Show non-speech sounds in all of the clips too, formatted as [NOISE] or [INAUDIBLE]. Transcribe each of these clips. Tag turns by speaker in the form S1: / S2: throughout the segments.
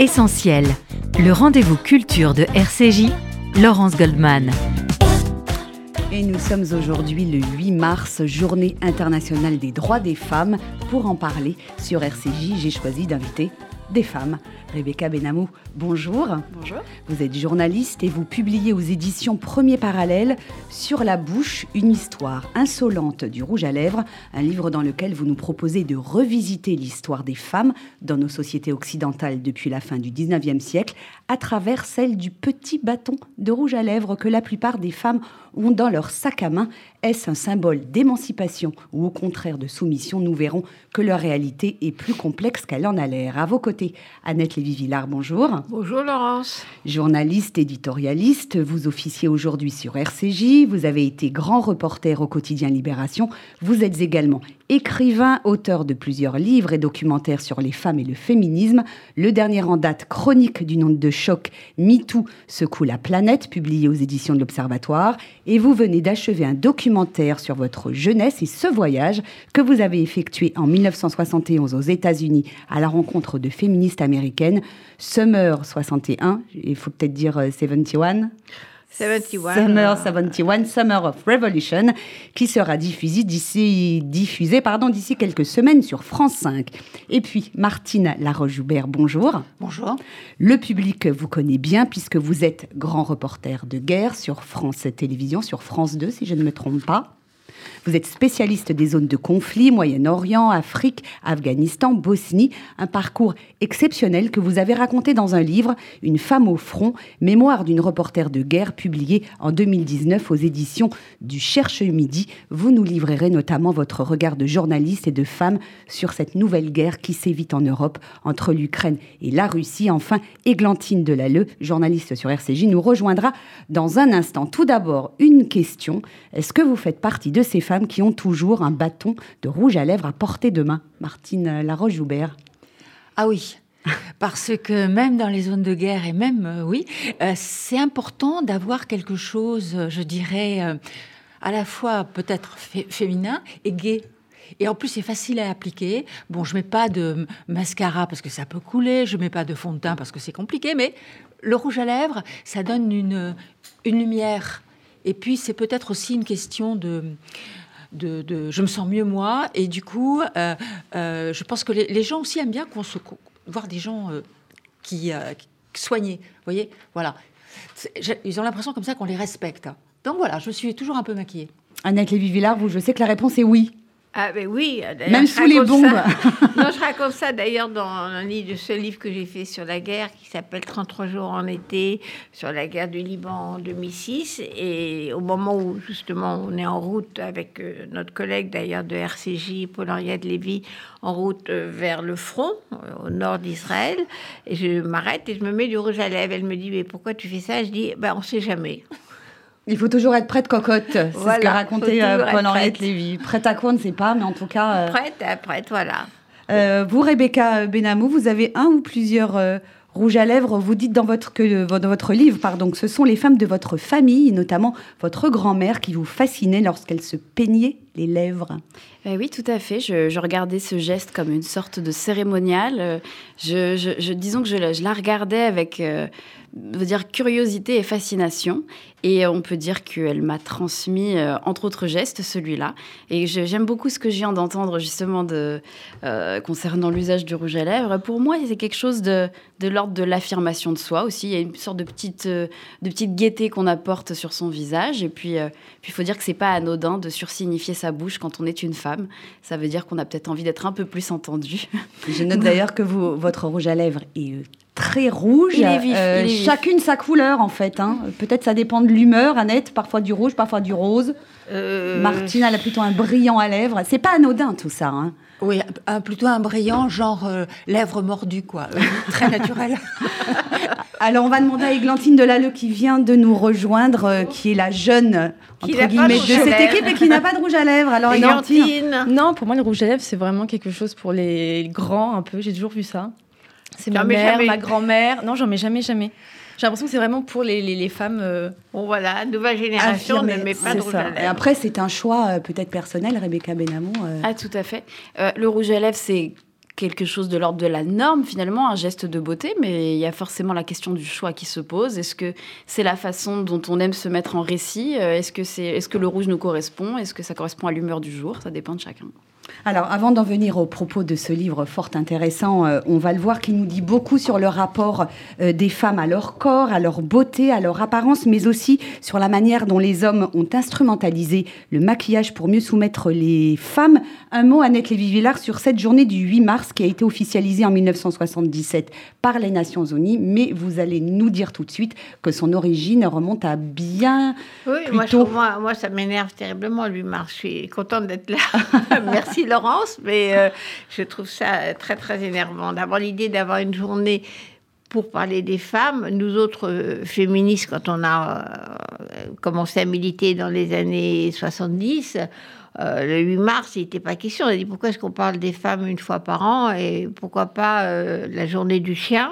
S1: Essentiel, le rendez-vous culture de RCJ, Laurence Goldman.
S2: Et nous sommes aujourd'hui le 8 mars, journée internationale des droits des femmes. Pour en parler sur RCJ, j'ai choisi d'inviter des femmes. Rebecca Benamou, bonjour.
S3: Bonjour.
S2: Vous êtes journaliste et vous publiez aux éditions Premier Parallèle Sur la bouche, une histoire insolente du rouge à lèvres, un livre dans lequel vous nous proposez de revisiter l'histoire des femmes dans nos sociétés occidentales depuis la fin du 19e siècle à travers celle du petit bâton de rouge à lèvres que la plupart des femmes ont dans leur sac à main. Est-ce un symbole d'émancipation ou au contraire de soumission? Nous verrons que leur réalité est plus complexe qu'elle en a l'air. À vos côtés, Annette Lévy-Villard, bonjour.
S3: Bonjour Laurence.
S2: Journaliste, éditorialiste, vous officiez aujourd'hui sur RCJ, vous avez été grand reporter au quotidien Libération, vous êtes également écrivain, auteur de plusieurs livres et documentaires sur les femmes et le féminisme. Le dernier en date, Chronique d'une onde de choc, MeToo secoue la planète, publié aux éditions de l'Observatoire. Et vous venez d'achever un documentaire sur votre jeunesse et ce voyage que vous avez effectué en 1971 aux États-Unis à la rencontre de féministes américaines. Summer 61, il faut peut-être dire 71.
S3: 71.
S2: Summer 71, Summer of Revolution, qui sera diffusé d'ici, diffusé, pardon, d'ici quelques semaines sur France 5. Et puis, Martine Laroche-Joubert, bonjour.
S3: Bonjour.
S2: Le public vous connaît bien puisque vous êtes grand reporter de guerre sur France Télévisions, sur France 2, si je ne me trompe pas. Vous êtes spécialiste des zones de conflit, Moyen-Orient, Afrique, Afghanistan, Bosnie, un parcours exceptionnel que vous avez raconté dans un livre, Une femme au front, mémoire d'une reporter de guerre, publié en 2019 aux éditions du Cherche Midi. Vous nous livrerez notamment votre regard de journaliste et de femme sur cette nouvelle guerre qui sévit en Europe entre l'Ukraine et la Russie. Enfin, Églantine Delalleux, journaliste sur RCJ, nous rejoindra dans un instant. Tout d'abord, une question. Est-ce que vous faites partie de ces femmes qui ont toujours un bâton de rouge à lèvres à portée de main. Martine Laroche-Joubert.
S4: Ah oui, parce que même dans les zones de guerre, et même, euh, oui, euh, c'est important d'avoir quelque chose, je dirais, euh, à la fois peut-être féminin et gai. Et en plus, c'est facile à appliquer. Bon, je mets pas de mascara parce que ça peut couler, je mets pas de fond de teint parce que c'est compliqué, mais le rouge à lèvres, ça donne une, une lumière. Et puis, c'est peut-être aussi une question de de, je me sens mieux moi. Et du coup euh, euh, je pense que les, gens aussi aiment bien qu'on se voir des gens euh, qui, soignés vous voyez? Voilà. Ils ont l'impression comme ça qu'on les respecte. Donc voilà je suis toujours un peu maquillée.
S2: Annette Lévy-Villard je sais que la réponse est oui
S3: ah ben oui.
S2: Même sous les bombes. [LAUGHS]
S3: non, je [LAUGHS] raconte ça d'ailleurs dans un livre, de ce livre que j'ai fait sur la guerre qui s'appelle 33 jours en été, sur la guerre du Liban en 2006. Et au moment où justement on est en route avec euh, notre collègue d'ailleurs de RCJ, Paul-Henriette Lévy, en route euh, vers le front, euh, au nord d'Israël, et je m'arrête et je me mets du rouge à lèvres. Elle me dit, mais pourquoi tu fais ça? Je dis, ben on sait jamais.
S2: Il faut toujours être prête cocotte, c'est ce que racontait euh, Paul-Henriette Lévy. Prête à quoi, on ne sait pas, mais en tout cas...
S3: Euh, prête, à prête, voilà.
S2: Euh, vous, Rebecca Benamou, vous avez un ou plusieurs rouges à lèvres. Vous dites dans votre, que, dans votre livre pardon, que ce sont les femmes de votre famille, notamment votre grand-mère, qui vous fascinaient lorsqu'elle se peignait les lèvres.
S5: oui, tout à fait. Je, regardais ce geste comme une sorte de cérémonial. Je, je, disons que je, la regardais avec veut dire curiosité et fascination. Et on peut dire qu'elle m'a transmis, euh, entre autres gestes, celui-là. Et j'aime beaucoup ce que je viens d'entendre justement de, euh, concernant l'usage du rouge à lèvres. Pour moi, c'est quelque chose de, l'ordre de l'affirmation de soi aussi. Il y a une sorte de petite, euh, de petite gaieté qu'on apporte sur son visage. Et puis, il faut dire que c'est pas anodin de sursignifier sa bouche quand on est une femme. Ça veut dire qu'on a peut-être envie d'être un peu plus entendu.
S2: Je note d'ailleurs que vous, votre rouge à lèvres est très rouge.
S5: Il est vif, euh,
S2: Chacune sa couleur, en fait. Hein. Peut-être ça dépend de l'humeur, Annette. Parfois du rouge, parfois du rose. Euh... Martine, elle a plutôt un brillant à lèvres. C'est pas anodin, tout ça. Hein.
S4: Oui, plutôt un brillant, genre euh, lèvres mordues, quoi. Euh, très naturel. [LAUGHS]
S2: Alors, on va demander à Églantine Delalleux, qui vient de nous rejoindre, qui est la jeune, entre guillemets, de, cette équipe et qui n'a pas de rouge à lèvres. Alors, Églantine.
S6: Non, pour moi, le rouge à lèvres, c'est vraiment quelque chose pour les grands, un peu. J'ai toujours vu ça. C'est ma mère, ma grand-mère. Non, j'en mets jamais, jamais. J'ai l'impression que c'est vraiment pour les, les, femmes. Euh,
S3: bon, voilà, nouvelle génération ne met pas de rouge à lèvres.
S2: Et après, c'est un choix euh, peut-être personnel, Rebecca Benamou.
S5: Euh. Ah, tout à fait. le rouge à lèvres, c'est quelque chose de l'ordre de la norme, finalement, un geste de beauté, mais il y a forcément la question du choix qui se pose. Est-ce que c'est la façon dont on aime se mettre en récit? Est-ce que, c'est, est-ce que le rouge nous correspond? Est-ce que ça correspond à l'humeur du jour? Ça dépend de chacun.
S2: Alors, avant d'en venir au propos de ce livre fort intéressant, euh, on va le voir qui nous dit beaucoup sur le rapport euh, des femmes à leur corps, à leur beauté, à leur apparence, mais aussi sur la manière dont les hommes ont instrumentalisé le maquillage pour mieux soumettre les femmes. Un mot, Annette Lévy-Villard, sur cette journée du 8 mars qui a été officialisée en 1977 par les Nations Unies, mais vous allez nous dire tout de suite que son origine remonte à bien.
S3: Oui, moi, moi, moi, ça m'énerve terriblement le 8 mars. Je suis contente d'être là. [LAUGHS] Merci. Laurence, mais euh, je trouve ça très, très énervant d'avoir l'idée d'avoir une journée pour parler des femmes. Nous autres euh, féministes, quand on a euh, commencé à militer dans les années 70, le 8 mars, il n'était pas question. On a dit pourquoi est-ce qu'on parle des femmes une fois par an et pourquoi pas la journée du chien?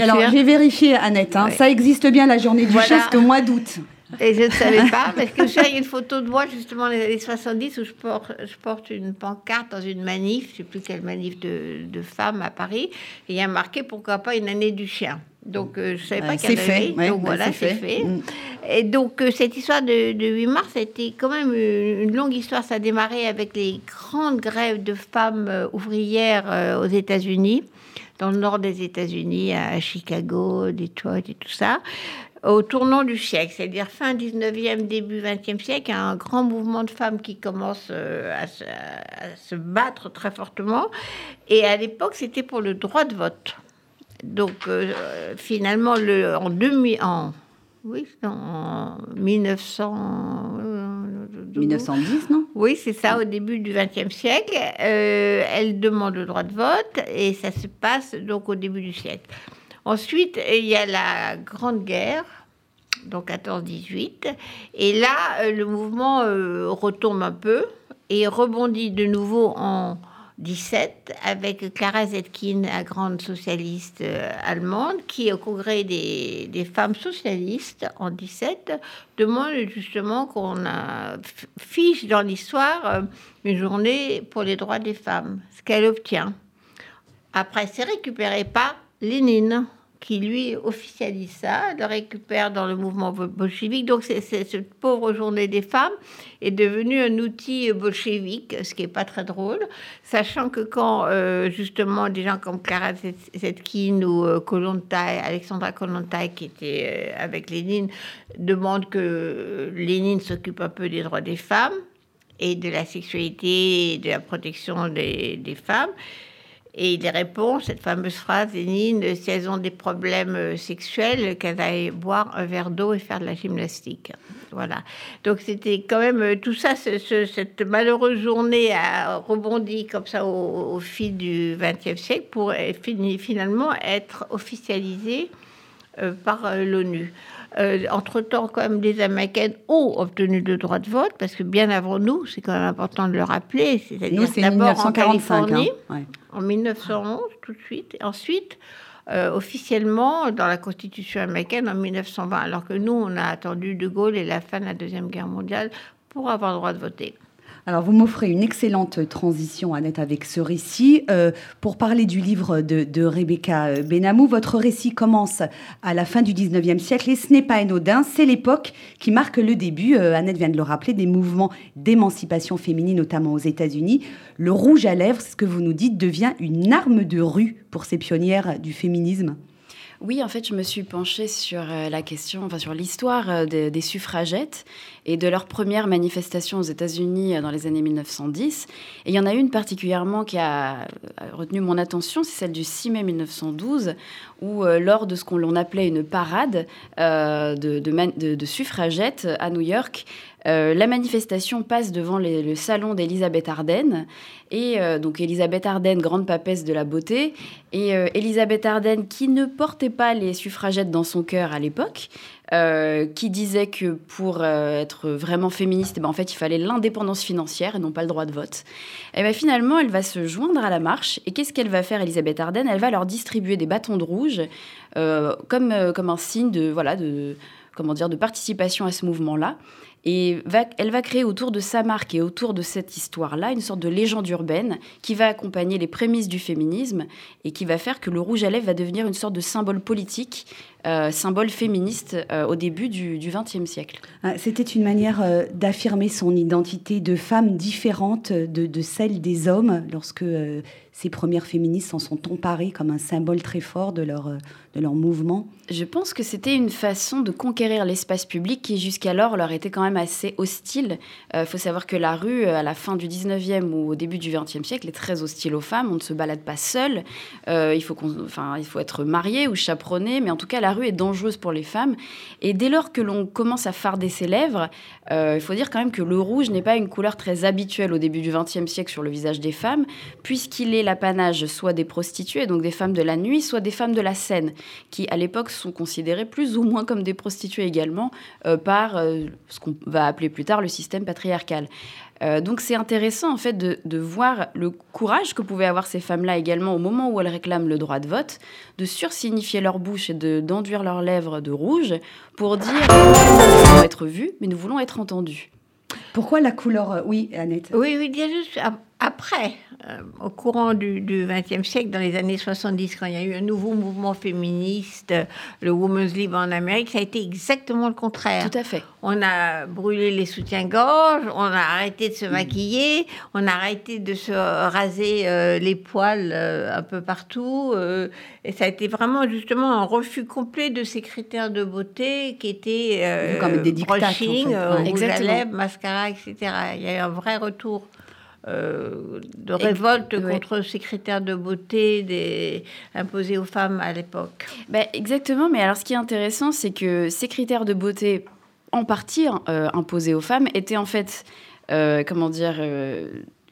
S2: Alors, j'ai vérifié, Annette, hein. ça existe bien la journée du chien, c'est au mois d'août.
S3: Et je ne savais pas, parce que j'ai une photo de moi, justement, les années 70, où je porte, je porte une pancarte dans une manif, je ne sais plus quelle manif de, de femmes à Paris, et il y a marqué pourquoi pas une année du chien. Donc, euh, je ne savais pas qu'il y avait.
S2: Fait,
S3: donc, voilà, c'est fait. Mm. Et donc, euh, cette histoire de, de, 8 mars, a été quand même une, longue histoire. Ça a démarré avec les grandes grèves de femmes euh, ouvrières aux États-Unis, dans le nord des États-Unis, à Chicago, Detroit et tout ça au tournant du siècle, c'est-à-dire fin 19e, début 20e siècle, un grand mouvement de femmes qui commence euh, à, se, battre très fortement. Et à l'époque, c'était pour le droit de vote. Donc, euh, finalement, le, en, 2000, en, oui, en 1900...
S2: 1910, non?
S3: Oui, c'est ça, au début du XXe siècle. Euh, elle demande le droit de vote et ça se passe donc au début du siècle. Ensuite, il y a la Grande Guerre, donc 14-18. Et là, euh, le mouvement euh, retombe un peu et rebondit de nouveau en 17 avec Clara Zetkin, la grande socialiste euh, allemande, qui au congrès des, des, femmes socialistes en 17 demande justement qu'on fiche dans l'histoire une journée pour les droits des femmes, ce qu'elle obtient. Après, c'est récupéré par Lénine qui lui officialise ça, le récupère dans le mouvement bolchevique. Donc c'est, cette pauvre journée des femmes est devenue un outil bolchevique, ce qui n'est pas très drôle, sachant que quand euh, justement des gens comme Clara Zetkin ou euh, Alexandra Kolontai, qui était euh, avec Lénine, demandent que Lénine s'occupe un peu des droits des femmes et de la sexualité et de la protection des femmes, et il répond, cette fameuse phrase, Lénine, si elles ont des problèmes euh, sexuels, qu'elles aillent boire un verre d'eau et faire de la gymnastique. Voilà. Donc c'était quand même euh, tout ça, cette malheureuse journée a rebondi comme ça au, fil du XXe siècle pour euh, finalement être officialisée par l'ONU. Euh, entre-temps, quand même, les Américaines ont obtenu le droit de vote, parce que bien avant nous, c'est quand même important de le rappeler,
S2: c'est-à-dire d'abord en Californie,
S3: hein. en 1911, tout de suite, et ensuite, euh, officiellement, dans la Constitution américaine en 1920, alors que nous, on a attendu De Gaulle et la fin de la Deuxième Guerre mondiale pour avoir le droit de voter.
S2: Alors, vous m'offrez une excellente transition, Annette, avec ce récit. Euh, pour parler du livre de, Rebecca Benamou, votre récit commence à la fin du 19e siècle et ce n'est pas anodin, c'est l'époque qui marque le début, euh, Annette vient de le rappeler, des mouvements d'émancipation féminine, notamment aux États-Unis. Le rouge à lèvres, ce que vous nous dites, devient une arme de rue pour ces pionnières du féminisme.
S5: Oui, en fait, je me suis penchée sur euh, la question, enfin sur l'histoire euh, des, suffragettes et de leur première manifestation aux États-Unis euh, dans les années 1910. Et il y en a une particulièrement qui a retenu mon attention, c'est celle du 6 mai 1912, où lors de ce qu'on appelait une parade de, suffragettes à New York, la manifestation passe devant le salon d'Elisabeth Arden et euh, donc Elisabeth Arden, grande papesse de la beauté, et euh, Elisabeth Arden qui ne portait pas les suffragettes dans son cœur à l'époque, euh, qui disait que pour être vraiment féministe, eh ben, en fait, il fallait l'indépendance financière et non pas le droit de vote. Et ben, finalement, elle va se joindre à la marche. Et qu'est-ce qu'elle va faire, Elisabeth Arden Elle va leur distribuer des bâtons de rouge comme, comme un signe de, voilà, de, comment dire, de participation à ce mouvement-là. Et elle va créer autour de sa marque et autour de cette histoire-là une sorte de légende urbaine qui va accompagner les prémices du féminisme et qui va faire que le rouge à lèvres va devenir une sorte de symbole politique euh, symbole féministe euh, au début du XXe siècle.
S2: Ah, c'était une manière euh, d'affirmer son identité de femme différente de, de celle des hommes lorsque ces premières féministes s'en sont emparées comme un symbole très fort de leur, de leur mouvement
S5: Je pense que c'était une façon de conquérir l'espace public qui jusqu'alors leur était quand même assez hostile. Il faut savoir que la rue, à la fin du 19e ou au début du 20e siècle, est très hostile aux femmes. On ne se balade pas seul. il, faut enfin, il faut être marié ou chaperonné, mais en tout cas, la rue est dangereuse pour les femmes. Et dès lors que l'on commence à farder ses lèvres, euh, il faut dire quand même que le rouge n'est pas une couleur très habituelle au début du XXe siècle sur le visage des femmes, puisqu'il est l'apanage soit des prostituées, donc des femmes de la nuit, soit des femmes de la scène, qui à l'époque sont considérées plus ou moins comme des prostituées également euh, par euh, ce qu'on va appeler plus tard le système patriarcal. Euh, donc c'est intéressant en fait de, voir le courage que pouvaient avoir ces femmes-là également au moment où elles réclament le droit de vote, de sursignifier leur bouche et d'enduire leurs lèvres de rouge pour dire nous voulons être vus, mais nous voulons être entendus.
S2: Pourquoi la couleur euh, Oui, Annette?
S3: Oui, oui, bien juste après, au courant du XXe siècle, dans les années 70, quand il y a eu un nouveau mouvement féministe, le Women's Lib en Amérique, ça a été exactement le contraire.
S5: Tout à fait.
S3: On a brûlé les soutiens-gorge, on a arrêté de se maquiller, on a arrêté de se raser euh, les poils euh, un peu partout. et ça a été vraiment justement un refus complet de ces critères de beauté qui étaient
S2: comme des dictats,
S3: brushing, rouge à lèvres, mascara, etc. Il y a eu un vrai retour. Euh, de révolte contre ces critères de beauté des, imposés aux femmes à l'époque.
S5: Ben, exactement, mais alors ce qui est intéressant, c'est que ces critères de beauté, en partie euh, imposés aux femmes, étaient en fait, euh, comment dire,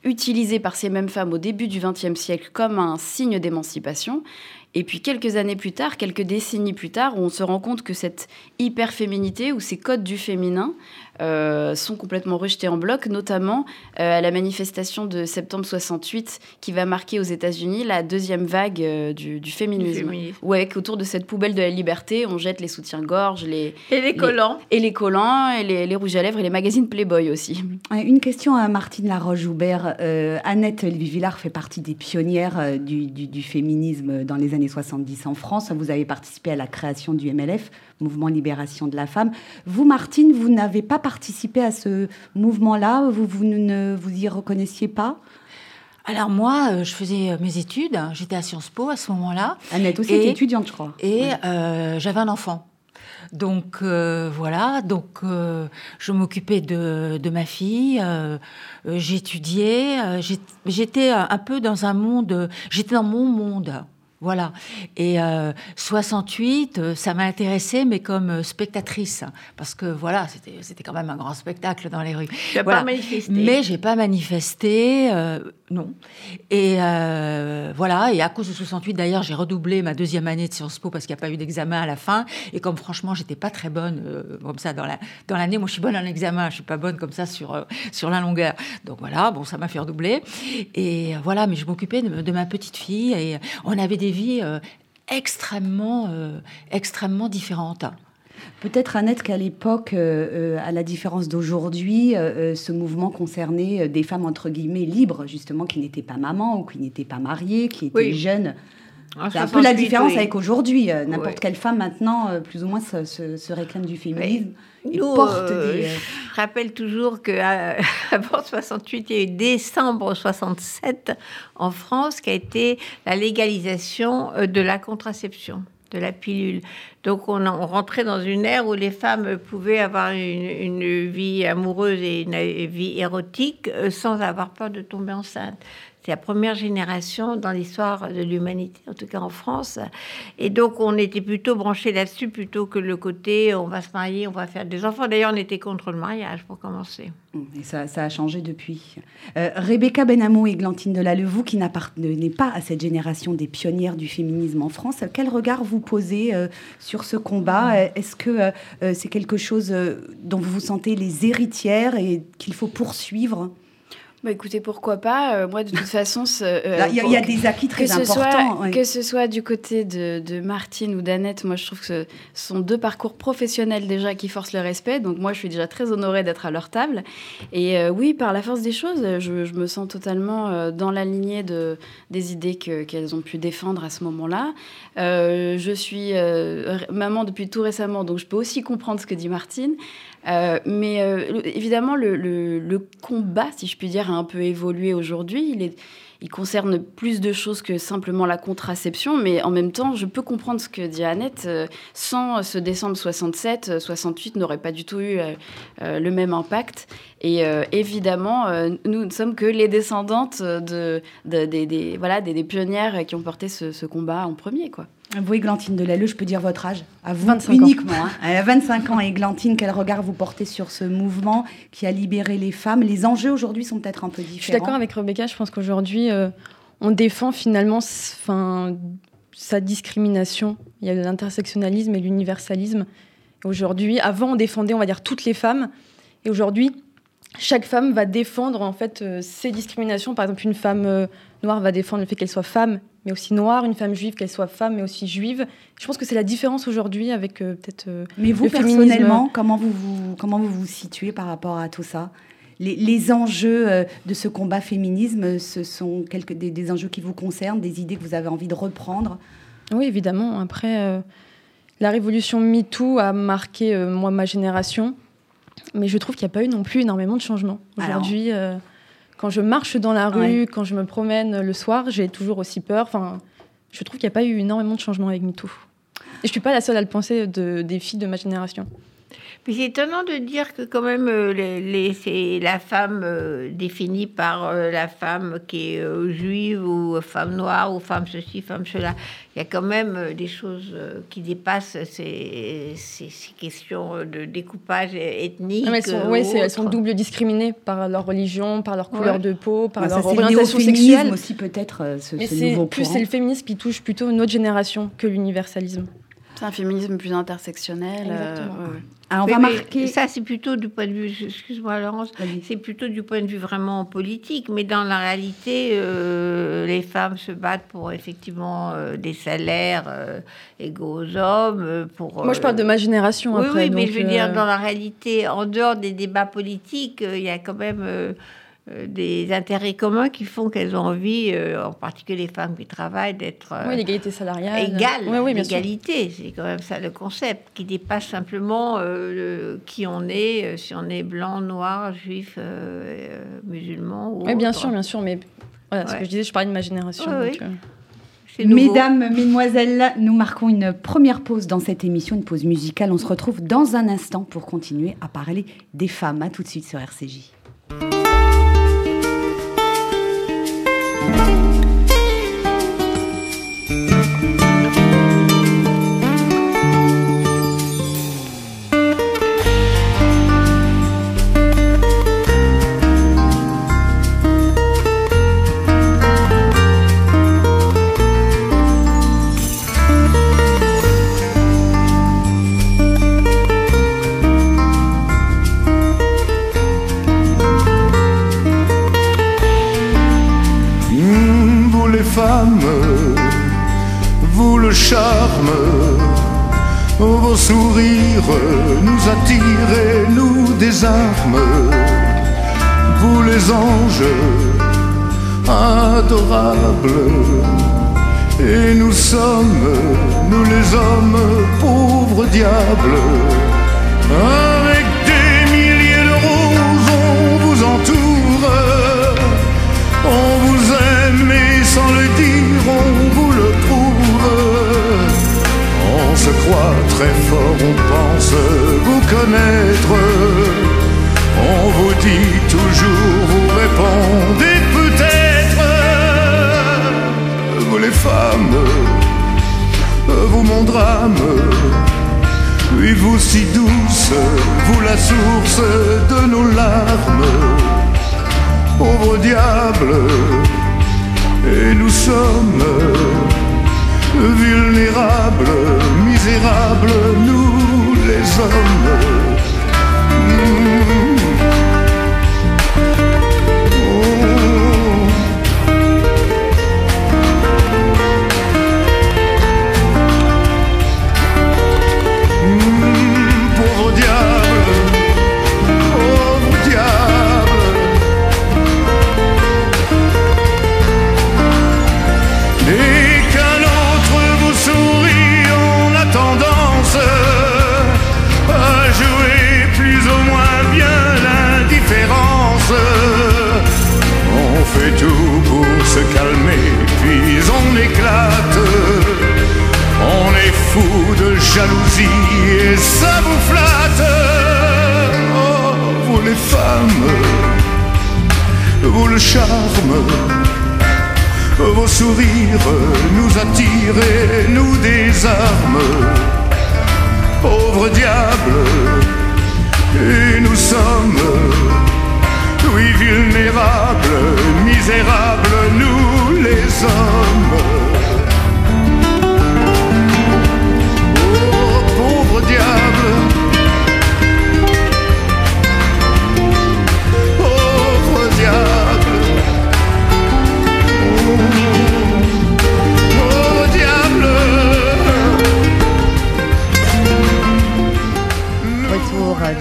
S5: utilisés par ces mêmes femmes au début du XXe siècle comme un signe d'émancipation. Et puis quelques années plus tard, quelques décennies plus tard, on se rend compte que cette hyperféminité ou ces codes du féminin sont complètement rejetés en bloc, notamment euh, à la manifestation de septembre 68 qui va marquer aux États-Unis la deuxième vague euh, du, féminisme. Ouais, autour de cette poubelle de la liberté, on jette les soutiens-gorge, les
S3: et les collants,
S5: et les collants, et les, rouges à lèvres et les magazines Playboy aussi.
S2: Une question à Martine Laroche-Joubert. Annette Villard fait partie des pionnières du, du féminisme dans les années 70 en France. Vous avez participé à la création du MLF, Mouvement Libération de la Femme. Vous, Martine, vous n'avez pas participé à ce mouvement-là Vous, vous ne vous y reconnaissiez pas?
S4: Alors moi, euh, je faisais euh, mes études, j'étais à Sciences Po à ce moment-là.
S2: Annette aussi était étudiante, je crois.
S4: Et euh, j'avais un enfant. Donc voilà, donc je m'occupais de, de, ma fille, j'étudiais, j'étais un peu dans un monde, j'étais dans mon monde. Voilà. Et 68, euh, euh, ça m'a intéressée, mais comme euh, spectatrice, parce que voilà, c'était quand même un grand spectacle dans les rues.
S3: Tu n'as pas manifesté.
S4: Mais j'ai pas manifesté, non. Et voilà. Et à cause de 68, d'ailleurs, j'ai redoublé ma deuxième année de Sciences Po parce qu'il n'y a pas eu d'examen à la fin. Et comme franchement, j'étais pas très bonne comme ça dans la dans l'année. Moi, je suis bonne en examen, je suis pas bonne comme ça sur sur la longueur. Donc voilà, bon, ça m'a fait redoubler. Et voilà, mais je m'occupais de, de, ma petite fille et on avait des vies euh, extrêmement, euh, extrêmement différentes.
S2: Peut-être, Annette, qu'à l'époque, euh, à la différence d'aujourd'hui, ce mouvement concernait des femmes, entre guillemets, libres, justement, qui n'étaient pas mamans ou qui n'étaient pas mariées, qui étaient jeunes. Ah, C'est un peu la différence avec aujourd'hui. N'importe quelle femme, maintenant, plus ou moins, se, réclame du féminisme.
S3: porte des... Je rappelle toujours qu'avant [LAUGHS] 68, il y a eu décembre 67 en France qui a été la légalisation euh, de la contraception de la pilule. Donc on, rentrait dans une ère où les femmes pouvaient avoir une, vie amoureuse et une vie érotique euh, sans avoir peur de tomber enceinte. C'est la première génération dans l'histoire de l'humanité, en tout cas en France. Et donc, on était plutôt branché là-dessus plutôt que le côté on va se marier, on va faire des enfants. D'ailleurs, on était contre le mariage pour commencer.
S2: Et ça, ça a changé depuis. Euh, Rebecca Benamou et Glantine Delalleux, vous qui n'appartenez pas à cette génération des pionnières du féminisme en France, quel regard vous posez euh, sur ce combat? Est-ce que euh, c'est quelque chose dont vous vous sentez les héritières et qu'il faut poursuivre?
S5: Bah écoutez, pourquoi pas euh, Moi, de toute façon,
S2: euh, il y, a des acquis très importants.
S5: Que ce soit du côté de, de Martine ou d'Annette, moi, je trouve que ce sont deux parcours professionnels déjà qui forcent le respect. Donc moi, je suis déjà très honorée d'être à leur table. Et euh, oui, par la force des choses, je, je me sens totalement dans la lignée de, des idées qu'elles ont pu défendre à ce moment-là. je suis maman depuis tout récemment, donc je peux aussi comprendre ce que dit Martine. Mais évidemment, le, combat, si je puis dire, un peu évolué aujourd'hui. Il, il concerne plus de choses que simplement la contraception, mais en même temps, je peux comprendre ce que dit Annette. Euh, sans ce décembre 67, 68 n'aurait pas du tout eu le même impact. Et évidemment, nous ne sommes que les descendantes de, des, voilà, des, pionnières qui ont porté ce, ce combat en premier, quoi.
S2: Vous, Églantine Delalleux, je peux dire votre âge À vous 25 uniquement. Ans. Hein. 25 ans, Églantine, quel regard vous portez sur ce mouvement qui a libéré les femmes? Les enjeux aujourd'hui sont peut-être un peu différents. Je
S6: suis d'accord avec Rebecca, je pense qu'aujourd'hui, euh, on défend finalement sa discrimination. Il y a l'intersectionnalisme et l'universalisme. Aujourd'hui, avant, on défendait, on va dire, toutes les femmes. Et aujourd'hui, chaque femme va défendre en fait euh, ses discriminations. Par exemple, une femme euh, noire va défendre le fait qu'elle soit femme mais aussi noire, une femme juive, qu'elle soit femme, mais aussi juive. Je pense que c'est la différence aujourd'hui avec euh, peut-être. Euh,
S2: mais vous, personnellement, comment vous, vous, comment vous vous situez par rapport à tout ça? Les, enjeux euh, de ce combat féminisme, ce sont quelques, des, enjeux qui vous concernent, des idées que vous avez envie de reprendre?
S6: Oui, évidemment. Après, la révolution MeToo a marqué, moi, ma génération. Mais je trouve qu'il n'y a pas eu non plus énormément de changements. Aujourd'hui. Quand je marche dans la rue, quand je me promène le soir, j'ai toujours aussi peur. Enfin, je trouve qu'il n'y a pas eu énormément de changements avec MeToo. Et je ne suis pas la seule à le penser de, des filles de ma génération
S3: c'est étonnant de dire que quand même euh, les, c'est la femme euh, définie par euh, la femme qui est juive ou femme noire ou femme ceci, femme cela. Il y a quand même des choses qui dépassent ces, ces, questions de découpage ethnique.
S6: elles sont, elles sont double discriminées par leur religion, par leur couleur de peau, par leur orientation sexuelle.
S2: aussi peut-être ce,
S6: Mais c'est plus c'est le féminisme qui touche plutôt une autre génération que l'universalisme.
S5: C'est un féminisme plus intersectionnel.
S3: Alors, on va marquer. Ça, c'est plutôt du point de vue, excuse-moi Laurence, c'est plutôt du point de vue vraiment politique, mais dans la réalité, euh, les femmes se battent pour effectivement euh, des salaires euh, égaux aux hommes. Pour,
S6: Moi, je parle de ma génération.
S3: Oui,
S6: après,
S3: oui, mais je veux dire, dans la réalité, en dehors des débats politiques, il y a quand même euh, des intérêts communs qui font qu'elles ont envie, euh, en particulier les femmes qui travaillent, d'être
S6: euh, oui, l'égalité salariale,
S3: égale, oui, l'égalité, c'est quand même ça le concept qui dépasse simplement qui on est, si on est blanc, noir, juif, musulman. Ou
S6: oui, bien sûr, bien sûr, mais voilà, ce que je disais, je parlais de ma génération.
S2: Mesdames, Mesdemoiselles, nous marquons une première pause dans cette émission, une pause musicale. On se retrouve dans un instant pour continuer à parler des femmes. À tout de suite sur RCJ.
S7: Vos sourires nous attirent nous désarment. Vous les anges adorables. Et nous sommes, nous les hommes, pauvres diables. Se croit très fort, on pense vous connaître. On vous dit toujours, vous répondez peut-être. Vous les femmes, vous mon drame. Oui, vous si douce, vous la source de nos larmes. Pauvre diable, et nous sommes vulnérables, misérables, nous les hommes. Le charme. Vos sourires nous attirent et nous désarment. Pauvre diable, et nous sommes, oui, vulnérables, misérables, nous les hommes.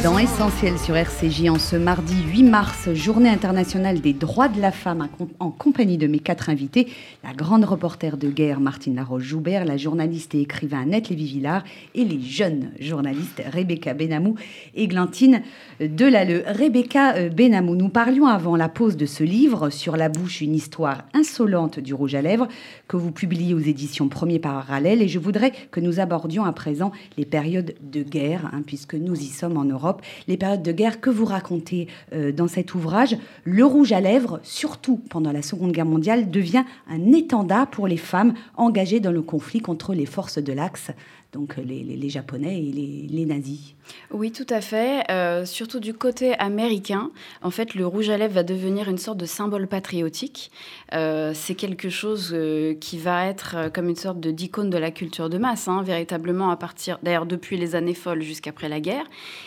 S2: Dans Essentiel sur RCJ en ce mardi 8 mars, journée internationale des droits de la femme, en compagnie de mes quatre invités, la grande reporter de guerre Martine Laroche-Joubert, la journaliste et écrivain Annette Lévy-Villard et les jeunes journalistes Rebecca Benamou et Glantine Delalleux. Rebecca euh, Benamou, nous parlions avant la pause de ce livre. Sur la bouche, une histoire insolente du rouge à lèvres que vous publiez aux éditions Premier Parallèle. Et je voudrais que nous abordions à présent les périodes de guerre, hein, puisque nous y sommes en Europe, les périodes de guerre que vous racontez euh, dans cet ouvrage. Le rouge à lèvres, surtout pendant la Seconde Guerre mondiale, devient un étendard pour les femmes engagées dans le conflit contre les forces de l'Axe, donc euh, les, Japonais et les, nazis.
S5: Oui, tout à fait. Euh, surtout du côté américain, en fait, le rouge à lèvres va devenir une sorte de symbole patriotique. Euh, c'est quelque chose qui va être comme une sorte d'icône de la culture de masse, hein, véritablement à partir, d'ailleurs, depuis les années folles jusqu'après la guerre.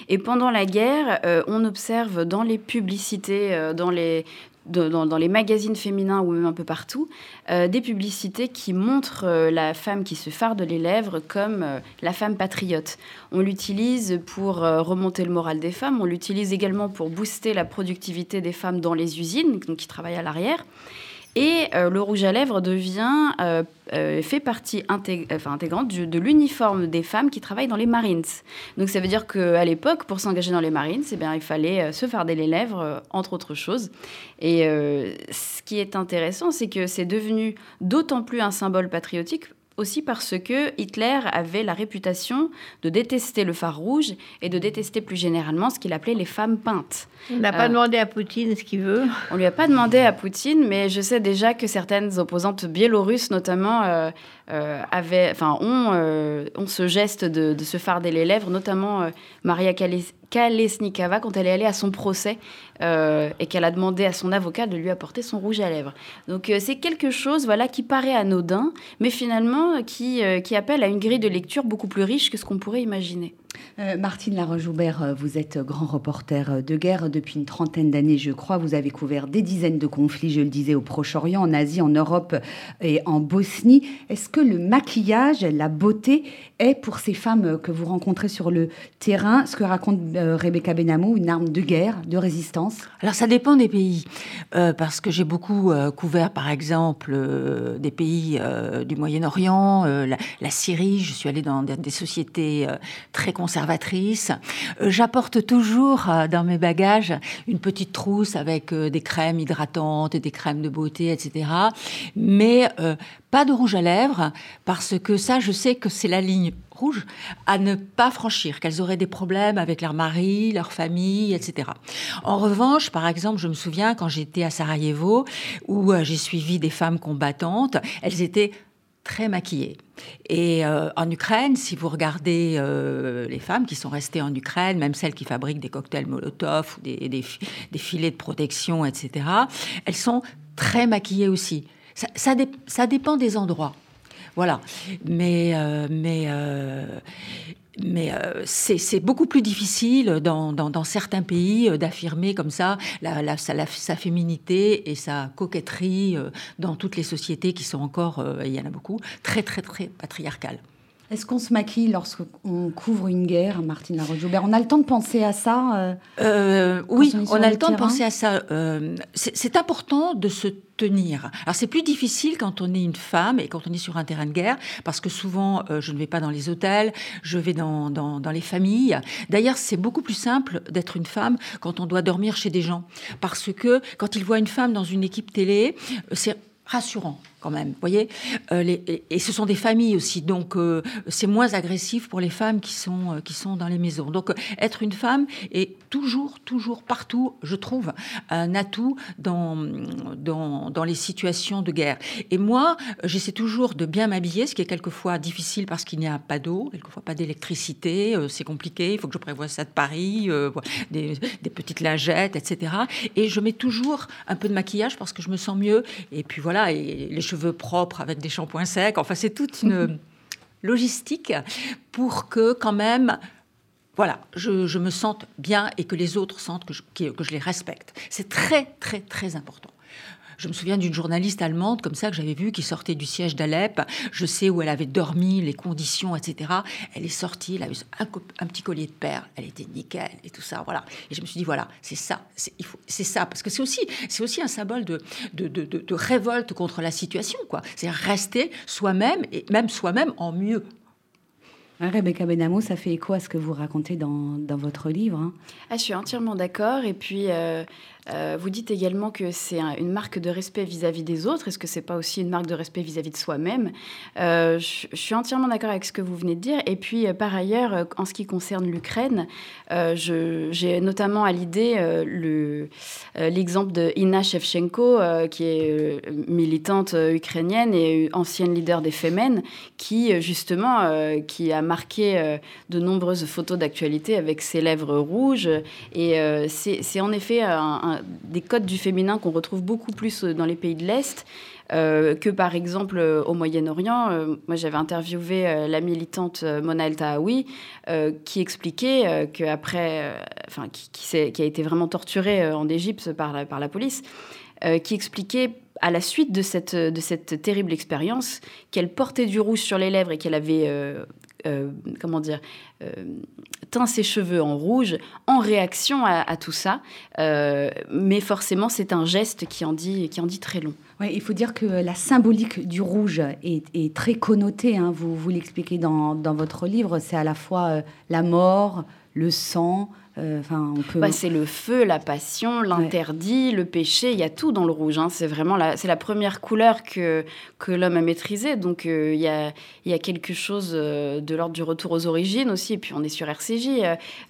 S5: Et pendant la guerre, on observe dans les publicités, dans les dans, les magazines féminins ou même un peu partout, euh, des publicités qui montrent euh, la femme qui se farde les lèvres comme euh, la femme patriote. On l'utilise pour remonter le moral des femmes, on l'utilise également pour booster la productivité des femmes dans les usines, donc qui travaillent à l'arrière. Et euh, le rouge à lèvres devient, euh, euh, fait partie intégrante de l'uniforme des femmes qui travaillent dans les Marines. Donc ça veut dire qu'à l'époque, pour s'engager dans les Marines, eh bien, il fallait se farder les lèvres, entre autres choses. Et ce qui est intéressant, c'est que c'est devenu d'autant plus un symbole patriotique aussi parce que Hitler avait la réputation de détester le phare rouge et de détester plus généralement ce qu'il appelait les femmes peintes.
S3: On n'a pas
S5: Euh.
S3: demandé à Poutine ce qu'il veut.
S5: On lui a pas demandé à Poutine, mais je sais déjà que certaines opposantes biélorusses, notamment, euh, euh, avaient, enfin, ont, euh, ont ce geste de, se farder les lèvres, notamment euh, Maria Kales- Kalesnikava quand elle est allée à son procès et qu'elle a demandé à son avocat de lui apporter son rouge à lèvres. Donc c'est quelque chose, voilà, qui paraît anodin, mais finalement qui, qui appelle à une grille de lecture beaucoup plus riche que ce qu'on pourrait imaginer.
S2: Euh, Martine Laroche-Joubert, euh, vous êtes grand reporter euh, de guerre depuis une trentaine d'années, je crois. Vous avez couvert des dizaines de conflits, je le disais, au Proche-Orient, en Asie, en Europe et en Bosnie. Est-ce que le maquillage, la beauté est pour ces femmes que vous rencontrez sur le terrain, ce que raconte Rebecca Benamou, une arme de guerre, de résistance?
S4: Alors ça dépend des pays, parce que j'ai beaucoup couvert par exemple des pays du Moyen-Orient, la, Syrie, je suis allée dans des, des sociétés très conservatrices. Euh, J'apporte toujours euh, dans mes bagages une petite trousse avec euh, des crèmes hydratantes, des crèmes de beauté, etc. Mais pas de rouge à lèvres, parce que ça, je sais que c'est la ligne rouge à ne pas franchir, qu'elles auraient des problèmes avec leur mari, leur famille, etc. En revanche, par exemple, je me souviens quand j'étais à Sarajevo, où j'ai suivi des femmes combattantes, elles étaient très maquillées. Et euh, en Ukraine, si vous regardez euh, les femmes qui sont restées en Ukraine, même celles qui fabriquent des cocktails Molotov ou des, des fi- des filets de protection, etc., elles sont très maquillées aussi. Ça dépend des endroits. Voilà. Mais, euh, mais, euh, mais euh, c'est beaucoup plus difficile dans, dans, dans certains pays euh, d'affirmer comme ça la, la- sa, la- sa féminité et sa coquetterie euh, dans toutes les sociétés qui sont encore, euh, et il y en a beaucoup, très, très, très patriarcales.
S2: Est-ce qu'on se maquille lorsqu'on couvre une guerre, Martine Laroche-Joubert? On a le temps de penser à ça euh,
S4: Euh, oui,
S2: on
S4: a
S2: le
S4: temps de penser à ça. Euh, c'est important de se tenir. Alors c'est plus difficile quand on est une femme et quand on est sur un terrain de guerre, parce que souvent euh, je ne vais pas dans les hôtels, je vais dans, dans, dans les familles. D'ailleurs, c'est beaucoup plus simple d'être une femme quand on doit dormir chez des gens, parce que quand ils voient une femme dans une équipe télé, c'est rassurant. quand même. Voyez Euh, et, ce sont des familles aussi, donc euh, c'est moins agressif pour les femmes qui sont, euh, qui sont dans les maisons. Donc être une femme est toujours, toujours, partout, je trouve, un atout dans, dans, dans les situations de guerre. Et moi, j'essaie toujours de bien m'habiller, ce qui est quelquefois difficile parce qu'il n'y a pas d'eau, quelquefois pas d'électricité, c'est compliqué, il faut que je prévoie ça de Paris, des petites lingettes, etc. Et je mets toujours un peu de maquillage parce que je me sens mieux. Et puis voilà, et les cheveux propres avec des shampoings secs. Enfin, c'est toute une logistique pour que quand même, voilà, je, je me sente bien et que les autres sentent que je, que- que je les respecte. C'est très, très, très important. Je me souviens d'une journaliste allemande comme ça que j'avais vue qui sortait du siège d'Alep. Je sais où elle avait dormi, les conditions, etc. Elle est sortie, elle avait un, co- un petit collier de perles, elle était nickel et tout ça, voilà. Et je me suis dit voilà, c'est ça, c'est il faut- c'est ça parce que c'est aussi c'est aussi un symbole de de, de, de- de révolte contre la situation quoi. C'est rester soi-même et même soi-même en mieux.
S2: Ouais, Rebecca Benamou, ça fait écho à ce que vous racontez dans, dans votre livre. hein.
S5: Ah, je suis entièrement d'accord. Et puis, euh, euh, vous dites également que c'est un- une marque de respect vis-à-vis des autres. Est-ce que c'est pas aussi une marque de respect vis-à-vis de soi-même? Euh, je, suis entièrement d'accord avec ce que vous venez de dire. Et puis, euh, par ailleurs, en ce qui concerne l'Ukraine, j'ai notamment à l'idée le- l'exemple de Ina Shevchenko, qui est militante ukrainienne et ancienne leader des Femen, qui justement qui a marqué de nombreuses photos d'actualité avec ses lèvres rouges. Et c'est en effet un- des codes du féminin qu'on retrouve beaucoup plus euh, dans les pays de l'Est. euh, que par exemple euh, au Moyen-Orient. Moi, j'avais interviewé la militante Mona El Tahawi euh, qui expliquait qu'après, enfin, qui, a été vraiment torturée en Égypte par la, police, qui expliquait à la suite de cette, de cette terrible expérience qu'elle portait du rouge sur les lèvres et qu'elle avait, euh, comment dire, euh, teint ses cheveux en rouge en réaction à, tout ça. Euh, mais forcément, c'est un geste qui en dit, qui en dit très long.
S2: Il faut dire que la symbolique du rouge est, très connotée. hein. Vous, vous l'expliquez dans, dans votre livre. C'est à la fois la mort, le sang. Euh, Enfin, on peut.
S5: Bah, c'est le feu, la passion, l'interdit, le péché, il y a tout dans le rouge. hein. C'est vraiment la, c'est la première couleur que, que l'homme a maîtrisée. Donc euh, il y, a, il y a quelque chose euh, de l'ordre du retour aux origines aussi. Et puis on est sur RCJ.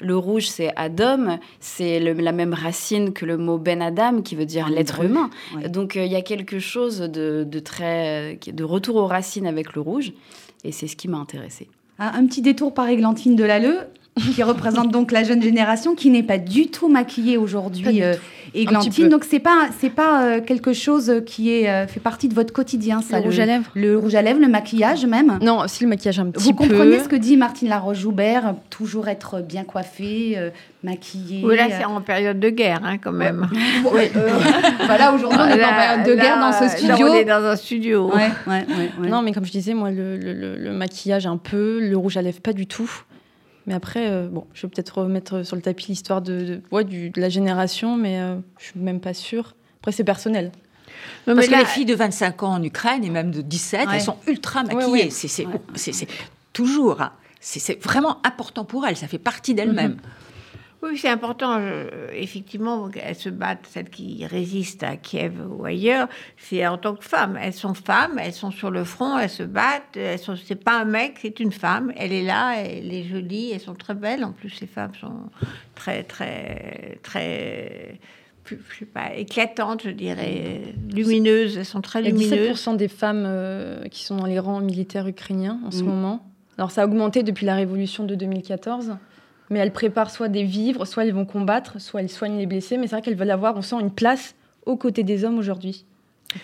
S5: le rouge, c'est Adam, c'est la même racine que le mot Ben Adam, qui veut dire l'être humain.
S2: ouais.
S5: Donc il y a quelque chose de, de très de retour aux racines avec le rouge. Et c'est ce qui m'a intéressée.
S2: Un, un petit détour par Églantine Delalleux, qui représente donc la jeune génération, qui n'est pas du tout maquillée aujourd'hui. euh, Églantine, donc c'est pas c'est pas euh, quelque chose qui est euh, fait partie de votre quotidien, ça.
S6: le rouge à lèvres
S2: Le rouge à lèvres, le maquillage même.
S6: Non, aussi le maquillage un petit
S2: Vous
S6: peu.
S2: comprenez ce que dit Martine Laroche-Joubert, toujours être bien coiffée, euh, maquillée.
S3: Oui, là,
S2: euh,
S3: c'est en période de guerre, hein, quand même.
S2: Ouais, [LAUGHS] euh, voilà, aujourd'hui, on est en période de guerre dans ce
S3: là,
S2: studio.
S3: on est dans un studio.
S2: Ouais, ouais, ouais, ouais.
S6: Non, mais comme je disais, moi, le, le- le- le maquillage un peu, le rouge à lèvres pas du tout. Mais après, euh, bon, je vais peut-être remettre sur le tapis l'histoire de, de- ouais, du- de la génération, mais euh, je suis même pas sûre. Après, c'est personnel.
S3: Non,
S4: Parce que
S3: là-
S4: les filles de 25 ans en Ukraine et même de 17,
S2: Ouais.
S4: elles sont ultra maquillées.
S6: ouais.
S4: C'est toujours. hein. C'est c'est vraiment important pour elles. Ça fait partie d'elles-mêmes.
S3: Oui, c'est important. je- effectivement, elles se battent, celles qui résistent à Kiev ou ailleurs, c'est en tant que femmes. Elles sont femmes, elles sont sur le front, elles se battent. Elles sont, c'est pas un mec, c'est une femme. Elle est là, elle est jolie, elles sont très belles. En plus, ces femmes sont très, très, très, je sais pas, éclatantes, je dirais, lumineuses. Elles sont très
S6: Il y a
S3: lumineuses.
S6: 17% des femmes euh, qui sont dans les rangs militaires ukrainiens en ce
S2: Mm.
S6: moment. Alors, ça a augmenté depuis la révolution de 2014. Mais elles préparent soit des vivres, soit elles vont combattre, soit elles soignent les blessés. Mais c'est vrai qu'elles veulent avoir, on sent, une place aux côtés des hommes aujourd'hui.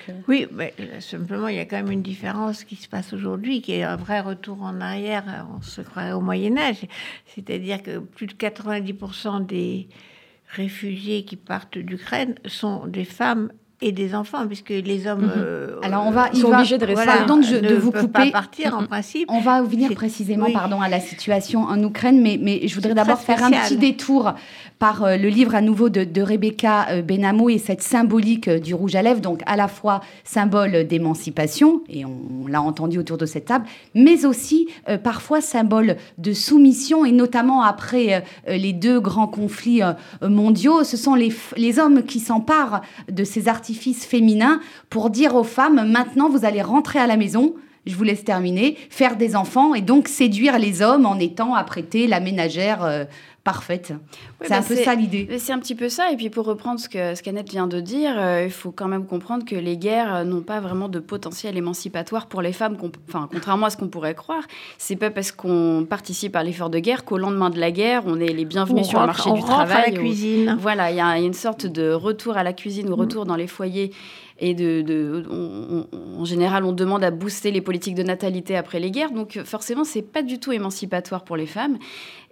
S6: Euh,
S3: Oui, mais euh, simplement, il y a quand même une différence qui se passe aujourd'hui, qui est un vrai retour en arrière, euh, on se croirait au Moyen Âge. C'est-à-dire que plus de 90% des réfugiés qui partent d'Ukraine sont des femmes et des enfants, puisque les hommes...
S6: Mhm.
S3: euh,
S2: Alors, on va-
S6: Ils
S2: il
S6: sont
S2: va-
S6: obligés de rester.
S3: voilà,
S2: Pardon de, je-
S3: ne
S2: de vous couper.
S3: pas partir, en
S6: Mhm.
S3: principe.
S2: On va venir précisément
S3: oui.
S2: pardon, à la situation en Ukraine, mais, mais je voudrais d'abord faire un petit détour par euh, le livre à nouveau de, de Rebecca euh, Benamou et cette symbolique euh, du rouge à lèvres, donc à la fois symbole d'émancipation, et on, on l'a entendu autour de cette table, mais aussi euh, parfois symbole de soumission, et notamment après les deux grands conflits euh, mondiaux, ce sont les hommes qui s'emparent de ces artifices artifice féminin pour dire aux femmes maintenant vous allez rentrer à la maison. Je vous laisse terminer, faire des enfants et donc séduire les hommes en étant apprêtée la ménagère euh, parfaite.
S5: Ouais,
S2: c'est
S5: bah,
S2: un peu ça l'idée.
S5: C'est un petit peu ça. Et puis pour reprendre ce que ce qu'Annette vient de dire, euh, il faut quand même comprendre que les guerres euh, n'ont pas vraiment de potentiel émancipatoire pour les femmes. Enfin, contrairement à ce qu'on pourrait croire, c'est pas parce qu'on participe à l'effort de guerre qu'au lendemain de la guerre, on est les bienvenus
S3: On
S5: sur le marché
S3: on
S5: du
S3: rentre à
S5: travail.
S3: la
S5: ou-
S3: cuisine.
S5: Voilà, il y, a il y a une sorte de retour à la cuisine ou retour dans les foyers. Et de, de- on- on- en général, on demande à booster les politiques de natalité après les guerres. Donc, forcément, c'est pas du tout émancipatoire pour les femmes.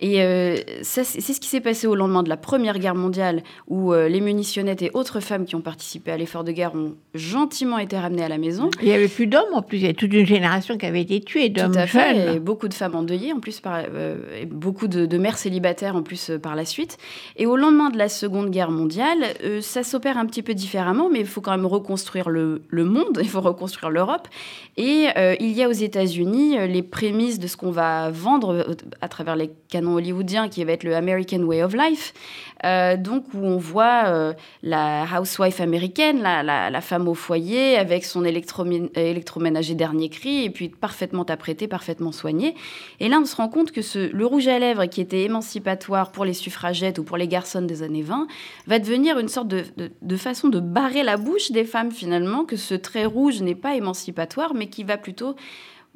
S5: Et euh, c'est ce qui s'est passé au lendemain de la Première Guerre mondiale, où euh, les munitionnettes et autres femmes qui ont participé à l'effort de guerre ont gentiment été ramenées à la maison.
S3: Il n'y avait plus d'hommes en plus. Il y a toute une génération qui avait été tuée
S5: Tout
S3: d'hommes
S5: à fait, et
S3: jeunes.
S5: beaucoup de femmes endeuillées en plus, par, euh, et beaucoup de, de mères célibataires en plus par la suite. Et au lendemain de la Seconde Guerre mondiale, ça s'opère un petit peu différemment, mais il faut quand même reconstruire le, le monde, [LAUGHS] il faut reconstruire l'Europe. Et euh, il y a aux États-Unis euh, les prémices de ce qu'on va vendre euh, à travers les canons hollywoodiens, qui va être le American Way of Life. Euh, donc où on voit euh, la housewife américaine, la, femme au foyer, avec son électromé- électroménager dernier cri, et puis parfaitement apprêtée, parfaitement soignée. Et là, on se rend compte que ce, le rouge à lèvres, qui était émancipatoire pour les suffragettes ou pour les garçons des années 20, va devenir une sorte de, façon de barrer la bouche des femmes, finalement, que ce trait rouge n'est pas émancipatoire, mais qui va plutôt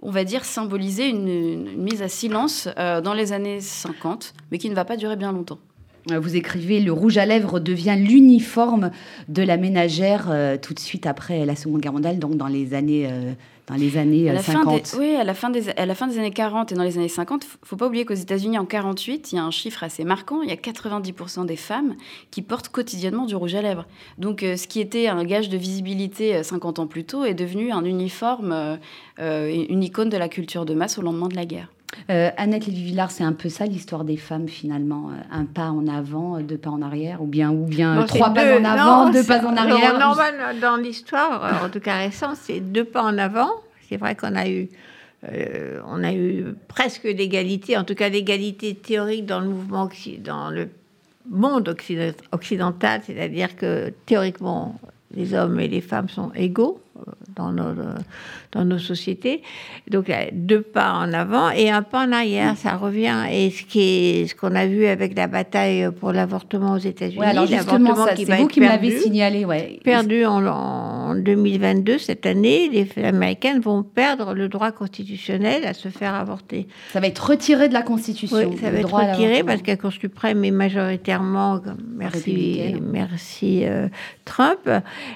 S5: on va dire, symboliser une, une mise à silence euh, dans les années 50, mais qui ne va pas durer bien longtemps.
S2: Euh, Vous écrivez Le rouge à lèvres devient l'uniforme de la ménagère euh, tout de suite après la Seconde Guerre mondiale, donc dans les années, euh, dans les années
S5: À
S2: euh,
S5: la, fin
S2: 50.
S5: des, oui, à la, fin des, à la fin des années 40 et dans les années 50, f- faut pas oublier qu'aux États-Unis, en 48, il y a un chiffre assez marquant. Il y a 90% des femmes qui portent quotidiennement du rouge à lèvres. Donc, euh, ce qui était un gage de visibilité euh, 50 ans plus tôt est devenu un uniforme, une icône de la culture de masse au lendemain de la guerre.
S2: Euh, Annette Lévy-Villard, c'est un peu ça l'histoire des femmes finalement, euh, un pas en avant, euh, deux pas en arrière, ou bien, ou bien
S3: Non,
S2: trois pas
S3: deux-
S2: en avant,
S3: non,
S2: deux pas en
S3: non,
S2: arrière.
S3: Normal, dans l'histoire, en tout cas récente, c'est deux pas en avant. C'est vrai qu'on a eu, euh, on a eu presque l'égalité, en tout cas l'égalité théorique dans le mouvement, dans le monde occiden- occidental, c'est-à-dire que théoriquement, les hommes et les femmes sont égaux dans nos, dans nos sociétés. Donc, deux pas en avant et un pas en arrière, ça revient. Et ce qui est, ce qu'on a vu avec la bataille pour l'avortement aux États-Unis,
S2: Ouais, alors justement,
S3: l'avortement
S2: ça,
S3: qui
S2: c'est
S3: va
S2: vous
S3: être
S2: qui me l'avez
S3: perdu.
S2: signalé. Ouais.
S3: Perdu en, en 2022, cette année, les américaines vont perdre le droit constitutionnel à se faire avorter.
S2: Ça va être retiré de la Constitution.
S3: Oui, ça va être retiré parce que la Cour suprême est majoritairement, merci, merci euh, Trump,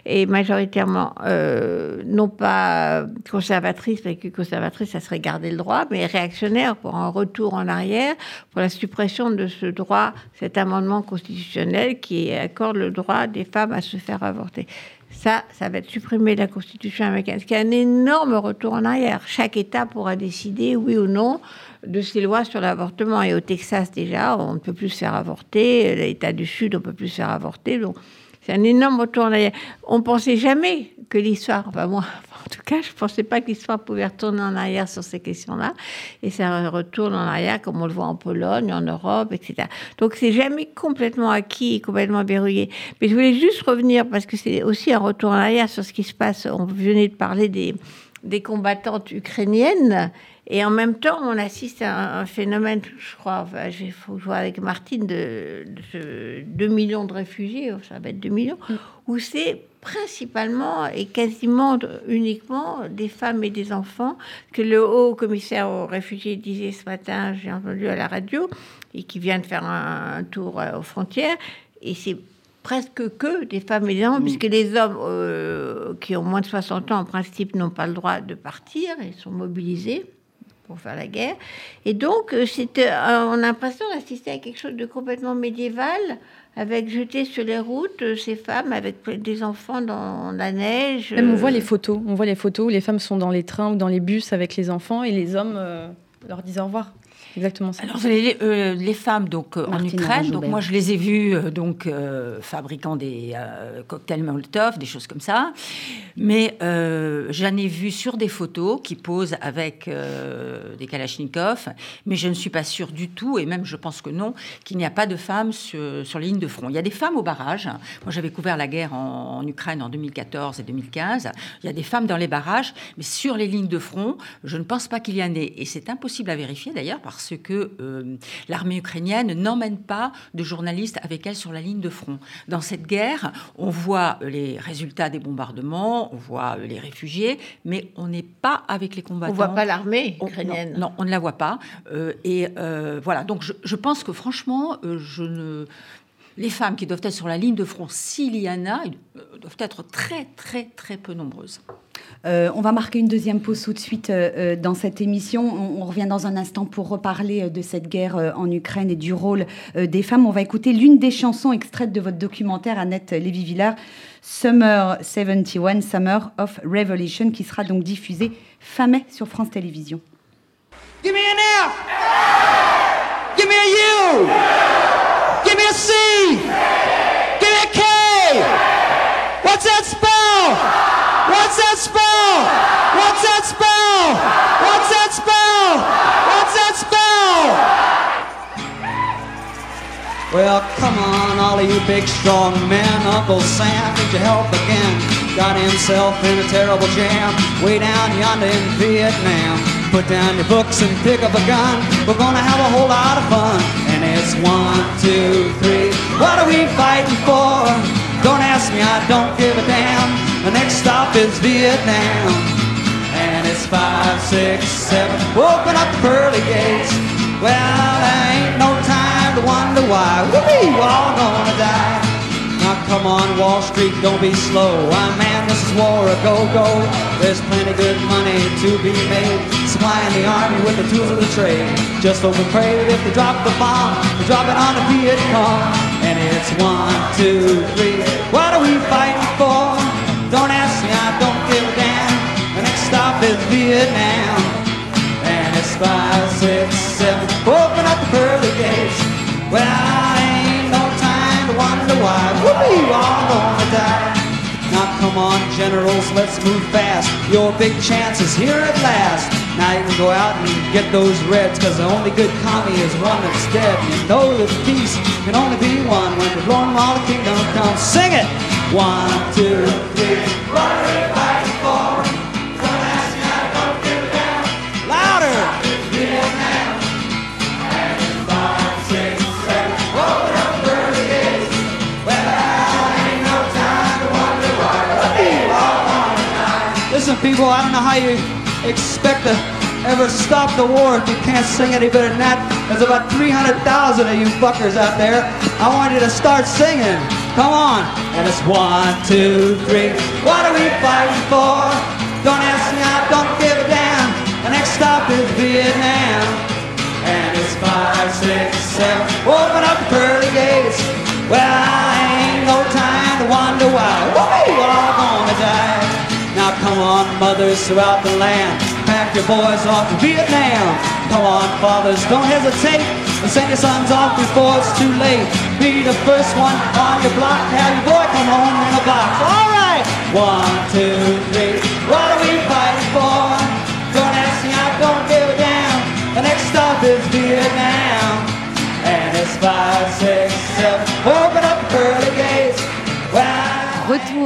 S3: est majoritairement euh, non pas conservatrice, parce que conservatrice, ça serait garder le droit, mais réactionnaire pour un retour en arrière, pour la suppression de ce droit, cet amendement constitutionnel qui accorde le droit des femmes à se faire avorter. Ça, ça va être supprimé de la Constitution américaine, ce qui est un énorme retour en arrière. Chaque État pourra décider, oui ou non, de ses lois sur l'avortement. Et au Texas, déjà, on ne peut plus se faire avorter. L'État du Sud, on ne peut plus se faire avorter. Donc, c'est un énorme retour en arrière. On pensait jamais que l'histoire, enfin moi, [LAUGHS] en tout cas, je ne pensais pas que l'histoire pouvait retourner en arrière sur ces questions-là. Et ça retourne en arrière, comme on le voit en Pologne, en Europe, etc. Donc, c'est jamais complètement acquis complètement verrouillé. Mais je voulais juste revenir, parce que c'est aussi un retour en arrière sur ce qui se passe. On venait de parler des, des combattantes ukrainiennes. Et en même temps, on assiste à un, phénomène, je crois, enfin, il faut jouer avec Martine, de, de ce 2 millions de réfugiés, ça va être 2 millions, où c'est principalement et quasiment uniquement des femmes et des enfants que le haut commissaire aux réfugiés disait ce matin, j'ai entendu à la radio, et qui vient de faire un, un tour euh, aux frontières, et c'est presque que des femmes et des enfants, puisque les hommes euh, qui ont moins de 60 ans, en principe, n'ont pas le droit de partir, ils sont mobilisés pour faire la guerre. Et donc, euh, c'était, euh, on a l'impression d'assister à quelque chose de complètement médiéval, avec jeté sur les routes euh, ces femmes avec des enfants dans la neige.
S6: Même on voit les photos. On voit les photos où les femmes sont dans les trains ou dans les bus avec les enfants et les hommes euh, leur disent au revoir. Exactement ça.
S4: Alors les, euh, les femmes donc euh, en Ukraine, donc moi je les ai vues euh, donc fabriquant des cocktails Molotov, des choses comme ça. Mais j'en ai vu sur des photos qui posent avec des Kalachnikov, mais je ne suis pas sûre du tout, et même je pense que non, qu'il n'y a pas de femmes sur, sur les lignes de front. Il y a des femmes au barrage. Moi j'avais couvert la guerre en, en Ukraine en 2014 et 2015. Il y a des femmes dans les barrages, mais sur les lignes de front, je ne pense pas qu'il y en ait. Et c'est impossible à vérifier d'ailleurs parce que euh, l'armée ukrainienne n'emmène pas de journalistes avec elle sur la ligne de front. Dans cette guerre, on voit les résultats des bombardements, on voit les réfugiés, mais on n'est pas avec les combattants.
S3: On voit pas l'armée
S4: On-
S3: ukrainienne.
S4: Non, non, on ne la voit pas. Euh, et euh, voilà, donc je, je pense que franchement, je ne... les femmes qui doivent être sur la ligne de front, s'il y en a, euh, doivent être très, très, très peu nombreuses.
S2: Euh, on va marquer une deuxième pause tout de suite euh, dans cette émission. On, on revient dans un instant pour reparler de cette guerre euh, en Ukraine et du rôle euh, des femmes. On va écouter l'une des chansons extraites de votre documentaire, Annette Lévy-Villard, Summer 71, Summer of Revolution, qui sera donc diffusée fin mai sur France Télévisions.
S8: Give me an F. Give me a U. C. Give me a K. What's that spell? What's that spell? What's that spell? What's that spell? What's that spell? Well, come on, all of you big strong men. Uncle Sam, need your help again. Got himself in a terrible jam way down yonder in Vietnam. Put down your books and pick up a gun. We're gonna have a whole lot of fun. And it's one, two, three. What are we fighting for? Don't ask me, I don't give a damn. The next stop is Vietnam. And it's five, six, seven. Open up the pearly gates. Well, there ain't no time to wonder why. We're all gonna die. Come on, Wall Street, don't be slow. I man, this is war a go-go. There's plenty good money to be made. Supplying the army with the tools of the trade. Just hope and pray that if they drop the bomb, they drop it on the Viet Cong. And it's one, two, three. What are we fighting for? Don't ask me, I don't give a damn. The next stop is Vietnam. And it's five, six, seven. Open up the pearly gates. Well, wonder why. Whoopee, we're all gonna die. Now come on, generals, let's move fast. Your big chance is here at last. Now you can go out and get those reds, cause the only good commie is one that's dead. And you know that peace can only be one when the blown all the kingdom comes. Sing it! One, two, three. People, I don't know how you expect to ever stop the war if you can't sing any better than that. There's about 300,000 of you fuckers out there. I want you to start singing. Come on. And it's one, two, three. What are we fighting for? Don't ask me, I don't give a damn. The next stop is Vietnam. And it's five, six, seven. Open up the pearly gates. Well, I ain't no time to wonder why. Now come on, mothers throughout the land. Pack your boys off to Vietnam. Come on, fathers, don't hesitate. And send your sons off before it's too late. Be the first one on your block. Have your boy come home in a box. All right. One, two,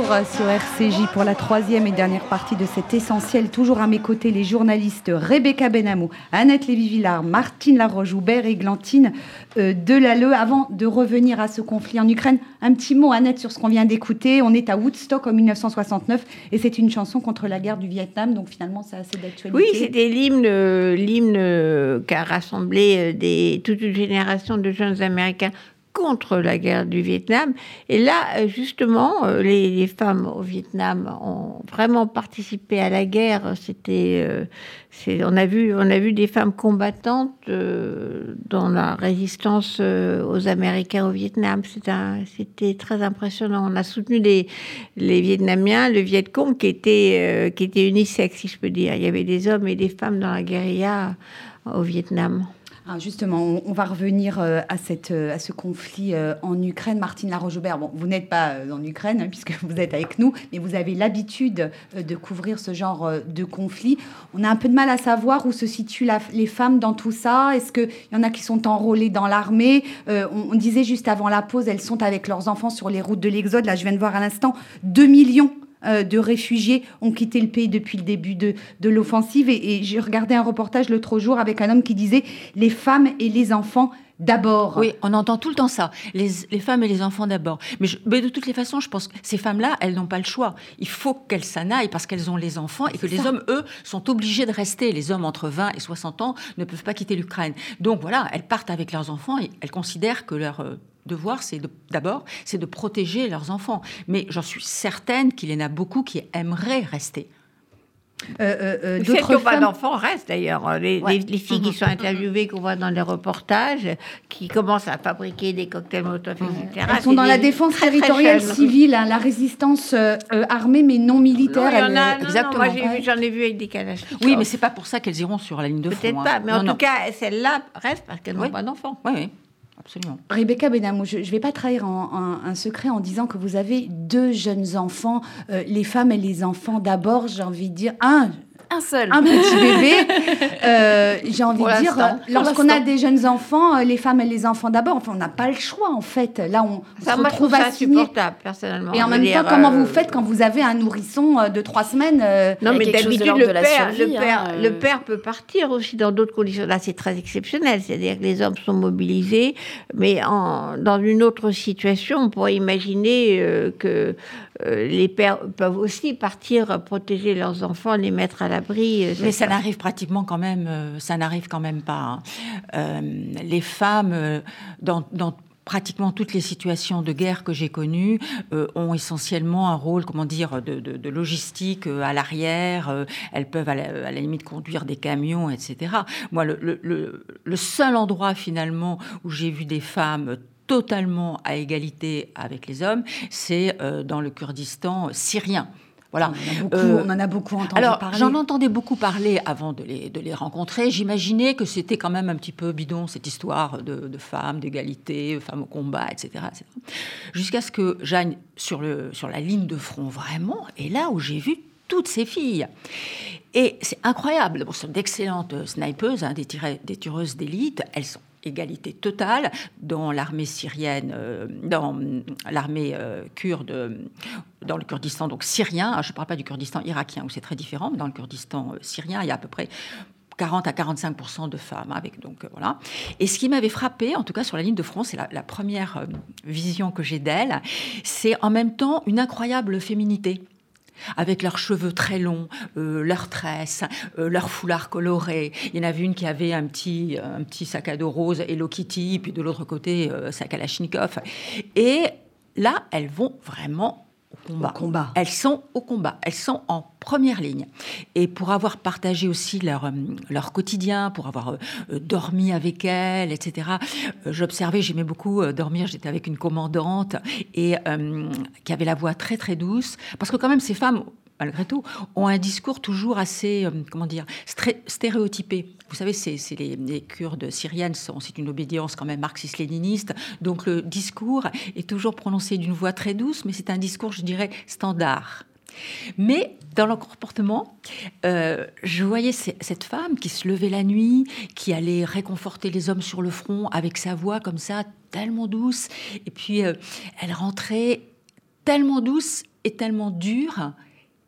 S2: Retour sur RCJ pour la troisième et dernière partie de cet essentiel. Toujours à mes côtés, les journalistes Rebecca Benamou, Annette Lévy-Villard, Martine Laroche-Joubert et Glantine euh, Delalleux. Avant de revenir à ce conflit en Ukraine, un petit mot, Annette, sur ce qu'on vient d'écouter. On est à Woodstock en 1969 et c'est une chanson contre la guerre du Vietnam. Donc finalement, c'est assez d'actualité.
S3: Oui, c'était l'hymne, euh, l'hymne euh, qui a rassemblé euh, toute une génération de jeunes Américains contre la guerre du Vietnam. Et là, euh, justement, euh, les, femmes au Vietnam ont vraiment participé à la guerre. C'était, euh, on a vu, on a vu des femmes combattantes euh, dans la résistance aux Américains au Vietnam. C'était, très impressionnant. On a soutenu les, les Vietnamiens, le Viet Cong, qui était, qui était unisexe, si je peux dire. Il y avait des hommes et des femmes dans la guérilla au Vietnam.
S2: Ah, justement, on, va revenir euh, à, cette, euh, à ce conflit euh, en Ukraine. Martine Laroche-Aubert, bon, vous n'êtes pas en Ukraine hein, puisque vous êtes avec nous, mais vous avez l'habitude de couvrir ce genre de conflit. On a un peu de mal à savoir où se situent les femmes dans tout ça. Est-ce qu'il y en a qui sont enrôlées dans l'armée? On, disait juste avant la pause, elles sont avec leurs enfants sur les routes de l'Exode. Là, je viens de voir à l'instant 2 millions de réfugiés ont quitté le pays depuis le début de, de l'offensive. Et, et j'ai regardé un reportage l'autre jour avec un homme qui disait les femmes et les enfants d'abord.
S4: Oui, on entend tout le temps ça. Les, les femmes et les enfants d'abord. Mais, de toutes les façons, je pense que ces femmes-là, elles n'ont pas le choix. Il faut qu'elles s'en aillent parce qu'elles ont les enfants et que les hommes, eux, sont obligés de rester. Les hommes entre 20 et 60 ans ne peuvent pas quitter l'Ukraine. Donc voilà, elles partent avec leurs enfants et elles considèrent que leur euh, devoir, c'est de- d'abord, c'est de protéger leurs enfants. Mais j'en suis certaine qu'il y en a beaucoup qui aimeraient rester.
S2: Euh, euh, euh,
S3: Celles qui
S2: D'autres
S3: n'ont pas
S2: femmes.
S3: d'enfants restent d'ailleurs. Les,
S4: Ouais.
S3: les- les filles qui sont interviewées, qu'on voit dans les reportages, qui commencent à fabriquer des cocktails Molotov, etc.
S2: Elles sont
S3: c'est
S2: dans la défense
S3: très,
S2: territoriale civile, hein, la résistance euh, armée mais non
S3: Non,
S2: militaire.
S3: il y en
S2: elle,
S3: a, non, non,
S4: exactement.
S3: moi, j'ai
S2: Ouais.
S3: vu- j'en ai vu avec des Kalachnikovs.
S4: Oui, mais c'est pas pour ça qu'elles iront sur la ligne de front.
S3: Peut-être
S4: hein.
S3: pas, mais
S4: Non,
S3: en
S4: non.
S3: tout cas, celles-là restent parce qu'elles n'ont pas d'enfants.
S4: Oui, oui, absolument.
S2: Rebecca Benamou, je ne vais pas trahir un secret en disant que vous avez deux jeunes enfants, euh, les femmes et les enfants d'abord, j'ai envie de dire, un,
S5: Un seul.
S2: un petit bébé. [LAUGHS] Euh, j'ai envie de dire, lorsqu'on a des jeunes enfants, euh, les femmes et les enfants d'abord, enfin, on n'a pas le choix en fait. Là, on, on
S3: Ça,
S2: se
S3: moi, je trouve
S2: retrouve
S3: ça insupportable, personnellement.
S2: Et en même temps, comment
S3: euh,
S2: vous faites quand vous avez un nourrisson de trois semaines euh,
S3: Non, mais d'habitude, le père, le,
S5: survie,
S3: père,
S5: hein, euh.
S3: le père peut partir aussi dans d'autres conditions. Là, c'est très exceptionnel. C'est-à-dire que les hommes sont mobilisés. Mais en, dans une autre situation, on pourrait imaginer euh, que les pères peuvent aussi partir protéger leurs enfants, les mettre à l'abri. euh,
S4: Mais ça n'arrive pratiquement quand même, euh, ça n'arrive quand même pas. hein. Euh, les femmes, euh, dans, dans pratiquement toutes les situations de guerre que j'ai connues, euh, ont essentiellement un rôle, comment dire, de, de- de logistique euh, à l'arrière. euh, elles peuvent à la, à la limite conduire des camions, etc. Moi, le- le seul endroit finalement où j'ai vu des femmes totalement à égalité avec les hommes, c'est euh, dans le Kurdistan syrien. Voilà.
S2: on, en a beaucoup,
S4: Euh,
S2: on en a beaucoup entendu
S4: alors,
S2: parler.
S4: j'en entendais beaucoup parler avant de les, de les rencontrer. J'imaginais que c'était quand même un petit peu bidon, cette histoire de, de femmes, d'égalité, femmes au combat, etc. etc. Jusqu'à ce que j'aille sur, le, sur la ligne de front vraiment, et là où j'ai vu toutes ces filles. Et c'est incroyable. Bon, ce sont d'excellentes snipeuses, hein, des, tireuses- des tireuses d'élite. Elles sont égalité totale dans l'armée syrienne, euh, dans l'armée euh, kurde, euh, dans le Kurdistan donc syrien. Ah, Je ne parle pas du Kurdistan irakien où c'est très différent, mais dans le Kurdistan syrien, il y a à peu près 40 à 45 de femmes avec donc voilà. Et ce qui m'avait frappé, en tout cas sur la ligne de front, c'est la, la première vision que j'ai d'elles, c'est en même temps une incroyable féminité avec leurs cheveux très longs, euh, leurs tresses, euh, leurs foulards colorés. Il y en avait une qui avait un petit, un petit sac à dos rose Hello Kitty, puis de l'autre côté, euh, sac à Kalachnikov. Et là, elles vont vraiment combat.
S2: Au combat.
S4: Elles sont au combat, elles sont en première ligne. Et pour avoir partagé aussi leur, euh, leur quotidien, pour avoir euh, euh, dormi avec elles, etc., euh, j'observais, j'aimais beaucoup euh, dormir, j'étais avec une commandante, et qui avait la voix très très douce, parce que quand même ces femmes, malgré tout, ont un discours toujours assez, comment dire, stéréotypé. Vous savez, c'est les, Kurdes syriennes, c'est une obédience quand même marxiste-léniniste, donc le discours est toujours prononcé d'une voix très douce, mais c'est un discours, je dirais, standard. Mais dans leur comportement, euh, je voyais cette femme qui se levait la nuit, qui allait réconforter les hommes sur le front avec sa voix comme ça, tellement douce. Et puis, euh, elle rentrait tellement douce et tellement dure.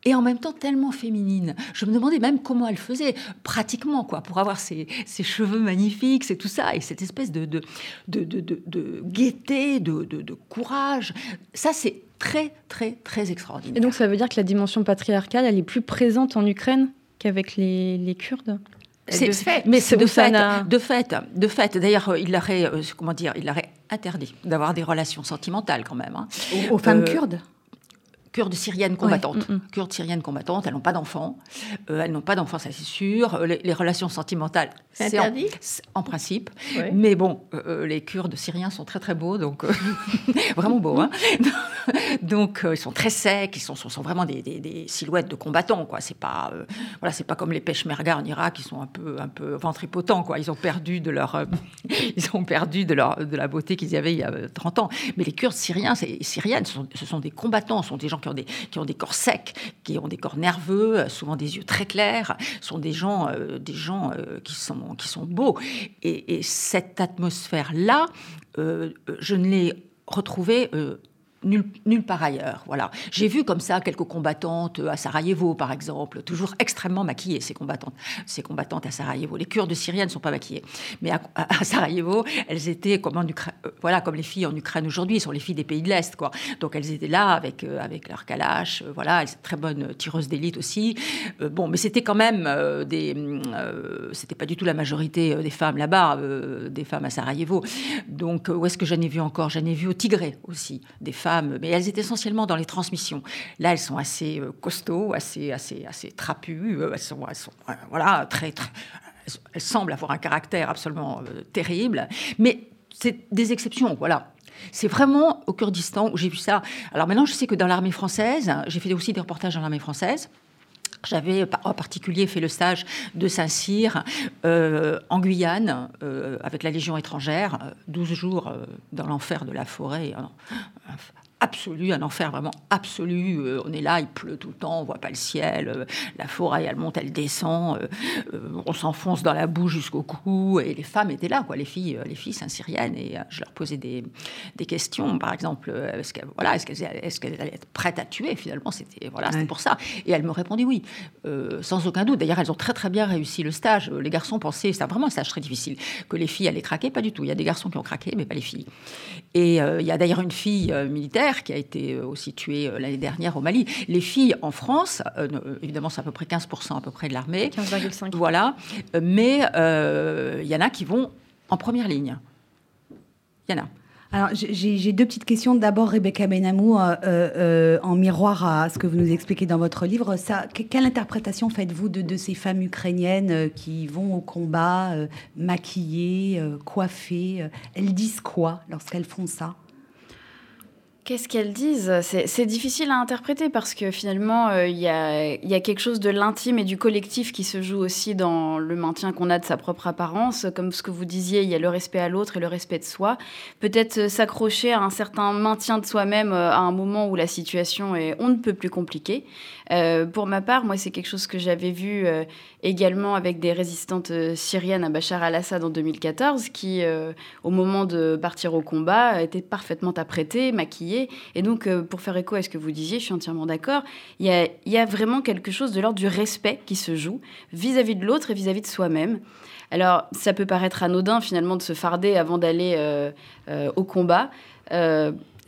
S4: Et en même temps tellement féminine. Je me demandais même comment elle faisait, pratiquement, quoi, pour avoir ses, ses cheveux magnifiques, c'est tout ça, et cette espèce de, de, de, de, de- de gaieté, de, de- de courage. Ça, c'est très, très, très extraordinaire.
S6: Et donc ça veut dire que la dimension patriarcale, elle est plus présente en Ukraine qu'avec les, les Kurdes?
S4: C'est-
S3: de fait.
S4: mais c'est de
S6: ça
S4: fait, de fait, de fait. D'ailleurs, il aurait, euh, comment dire, il aurait interdit d'avoir des relations sentimentales quand même. hein.
S2: Aux, aux femmes
S4: Euh,
S2: kurdes?
S4: Kurdes syriennes combattantes.
S6: mm, mm.
S4: Kurdes syriennes combattantes, elles n'ont pas d'enfants. Euh, elles n'ont pas d'enfants, ça c'est sûr. Euh, Les, les relations sentimentales,
S3: C'est interdit
S4: en, principe.
S3: Ouais.
S4: Mais bon, euh, euh, les Kurdes syriens sont très très beaux, donc euh, [LAUGHS] vraiment beaux. hein. [LAUGHS] Donc, ils sont très secs, ils sont, sont, sont vraiment des, des- des silhouettes de combattants, quoi. C'est pas, voilà, c'est pas comme les peshmerga en Irak, qui sont un peu, un peu ventripotents, quoi. Ils ont perdu de leur, [LAUGHS] ils ont perdu de leur, de la beauté qu'ils avaient il y a euh, 30 ans. Mais les Kurdes syriens, syriennes, ce sont, ce sont des combattants, ce sont des gens qui ont des, qui ont des corps secs, qui ont des corps nerveux, euh, souvent des yeux très clairs, sont des gens, euh, des gens euh, qui sont, qui sont beaux. Et, et cette atmosphère-là, je ne l'ai retrouvée. Nulle, part ailleurs. Voilà. J'ai vu comme ça quelques combattantes euh, à Sarajevo, par exemple, toujours extrêmement maquillées, ces combattantes, ces combattantes à Sarajevo. Les Kurdes syriennes ne sont pas maquillées. Mais à, Sarajevo, elles étaient comme, en Ukra- euh, voilà, comme les filles en Ukraine aujourd'hui, sont les filles des pays de l'Est. Quoi. Donc elles étaient là avec, euh, avec leur kalash. euh, voilà, elles très bonnes tireuses d'élite aussi. Bon, mais c'était quand même des. c'était pas du tout la majorité des femmes là-bas, des femmes à Sarajevo. Donc, où est-ce que j'en ai vu encore? J'en ai vu au Tigré aussi, des femmes, mais elles étaient essentiellement dans les transmissions. Là, elles sont assez euh, costauds, assez, assez, assez trapues. euh, elles sont, elles sont, euh, voilà, très, très. elles semblent avoir un caractère absolument terrible, mais c'est des exceptions, voilà. C'est vraiment au Kurdistan où j'ai vu ça. Alors maintenant, je sais que dans l'armée française, j'ai fait aussi des reportages dans l'armée française. J'avais en particulier fait le stage de Saint-Cyr en Guyane avec la Légion étrangère, euh, 12 jours dans l'enfer de la forêt. Absolu, un enfer vraiment absolu. Euh, on est là, il pleut tout le temps, on voit pas le ciel. euh, la forêt, elle monte, elle descend. euh, on s'enfonce dans la boue jusqu'au cou. Et les femmes étaient là, quoi, les filles, les filles saint-syriennes. Et je leur posais des, des questions, par exemple, est-ce qu'elles voilà, est allaient être prêtes à tuer? Finalement, c'était voilà,
S2: Ouais.
S4: pour ça. Et elles me répondaient oui, sans aucun doute. D'ailleurs, elles ont très très bien réussi le stage. Les garçons pensaient, c'était vraiment un stage très difficile, que les filles allaient craquer. Pas du tout. Il y a des garçons qui ont craqué, mais pas les filles. Et il y a d'ailleurs une fille euh, qui a été euh, aussi tuée euh, l'année dernière au Mali. Les filles en France, euh, évidemment, c'est à peu près 15% à peu près de l'armée.
S6: 15,5.
S4: Voilà. Mais euh, il y en a qui vont en première ligne. Il y en a.
S2: Alors, j'ai- deux petites questions. D'abord, Rebecca Benamou, euh, euh, euh, en miroir à ce que vous nous expliquez dans votre livre, ça, quelle interprétation faites-vous de, de ces femmes ukrainiennes qui vont au combat, euh, maquillées, euh, coiffées Elles disent quoi lorsqu'elles font ça?
S5: Qu'est-ce qu'elles disent? C'est difficile à interpréter parce que finalement, euh, il y, a, quelque chose de l'intime et du collectif qui se joue aussi dans le maintien qu'on a de sa propre apparence. Comme ce que vous disiez, il y a le respect à l'autre et le respect de soi. Peut-être euh, s'accrocher à un certain maintien de soi-même euh, à un moment où la situation est on ne peut plus compliquée. Pour ma part, moi, c'est quelque chose que j'avais vu également avec des résistantes syriennes à Bachar al-Assad en 2014 qui, au moment de partir au combat, étaient parfaitement apprêtées, maquillées. Et donc, euh, pour faire écho à ce que vous disiez, je suis entièrement d'accord, il y a, vraiment quelque chose de l'ordre du respect qui se joue vis-à-vis de l'autre et vis-à-vis de soi-même. Alors, ça peut paraître anodin finalement de se farder avant d'aller euh, euh, au combat.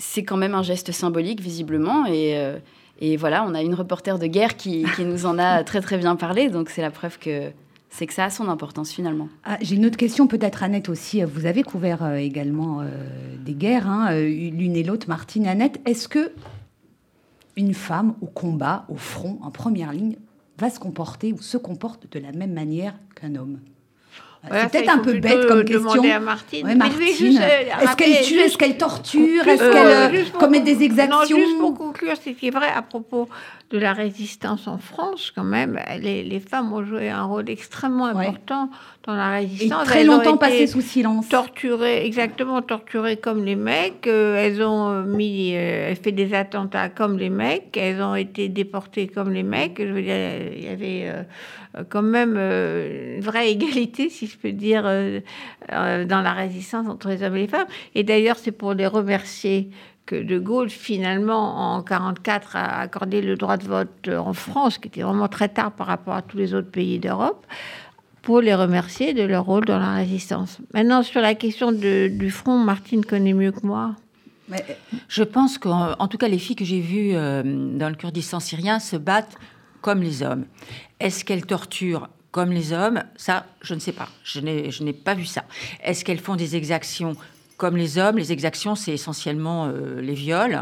S5: C'est quand même un geste symbolique, visiblement. Et, voilà, on a une reporter de guerre qui nous en a très très bien parlé. Donc, c'est la preuve que c'est que ça a son importance finalement.
S2: Ah, J'ai une autre question, peut-être Annette aussi. Vous avez couvert euh, également euh, des guerres, hein, euh, l'une et l'autre, Martine, Annette. Est-ce que une femme au combat, au front, en première ligne, va se comporter ou se comporte de la même manière qu'un homme?
S3: Voilà,
S2: C'est peut-être un peu bête comme
S3: demander
S2: question.
S3: à Martine.
S2: Ouais,
S3: Mais je vais
S2: Martine, est-ce qu'elle tue,
S3: juste-
S2: est-ce qu'elle torture, est-ce qu'elle euh, commet des exactions
S3: Non, juste pour conclure, ce qui est vrai à propos de la résistance en France, quand même, les, les femmes ont joué un rôle extrêmement
S2: Ouais.
S3: important dans la
S2: Et
S3: résistance.
S2: très
S3: Elles ont
S2: longtemps
S3: été
S2: passé sous silence.
S3: torturées, exactement torturées comme les mecs. euh, elles ont euh, mis, euh, fait des attentats comme les mecs. Elles ont été déportées comme les mecs. Je veux dire, il y avait quand même une vraie égalité, si je peux dire, dans la résistance entre les hommes et les femmes. Et d'ailleurs, c'est pour les remercier De Gaulle, finalement, en 44, a accordé le droit de vote en France, qui était vraiment très tard par rapport à tous les autres pays d'Europe, pour les remercier de leur rôle dans la résistance. Maintenant, sur la question du front, Martine connaît mieux que moi.
S2: Mais,
S4: Je pense qu'en en tout cas, les filles que j'ai vues euh, dans le Kurdistan syrien se battent comme les hommes. Est-ce qu'elles torturent comme les hommes? Ça, je ne sais pas. Je n'ai pas vu ça. Est-ce qu'elles font des exactions comme les hommes Les exactions, c'est essentiellement euh, les viols.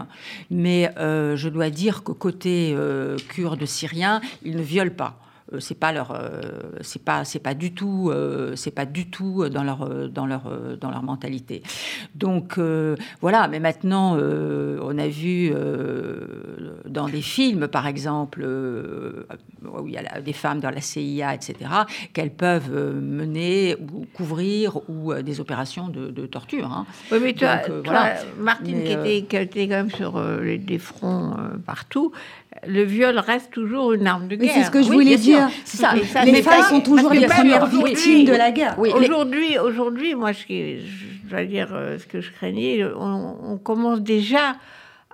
S4: Mais euh, je dois dire qu'au côté euh, kurde syrien, ils ne violent pas. Euh, c'est pas leur, euh, c'est pas, c'est pas du tout, euh, c'est pas du tout dans leur, dans leur, dans leur mentalité. Donc voilà. Mais maintenant, on a vu dans des films, par exemple, où il y a des femmes dans la CIA, etc., qu'elles peuvent mener ou couvrir ou des opérations de, de torture. hein.
S3: Oui, mais toi,
S4: Donc,
S3: toi,
S4: voilà.
S3: Martine,
S4: Mais,
S3: qui, était, qui était quand même sur euh, les, des fronts euh, partout, le viol reste toujours une arme de
S2: Mais
S3: guerre.
S2: c'est ce que je
S4: Oui,
S2: voulais dire.
S4: Ça.
S3: Ça,
S2: les femmes sont toujours les premières victimes de la guerre.
S4: Oui, les-
S3: Aujourd'hui, aujourd'hui, moi, je, je dois dire euh, ce que je craignais. On, on commence déjà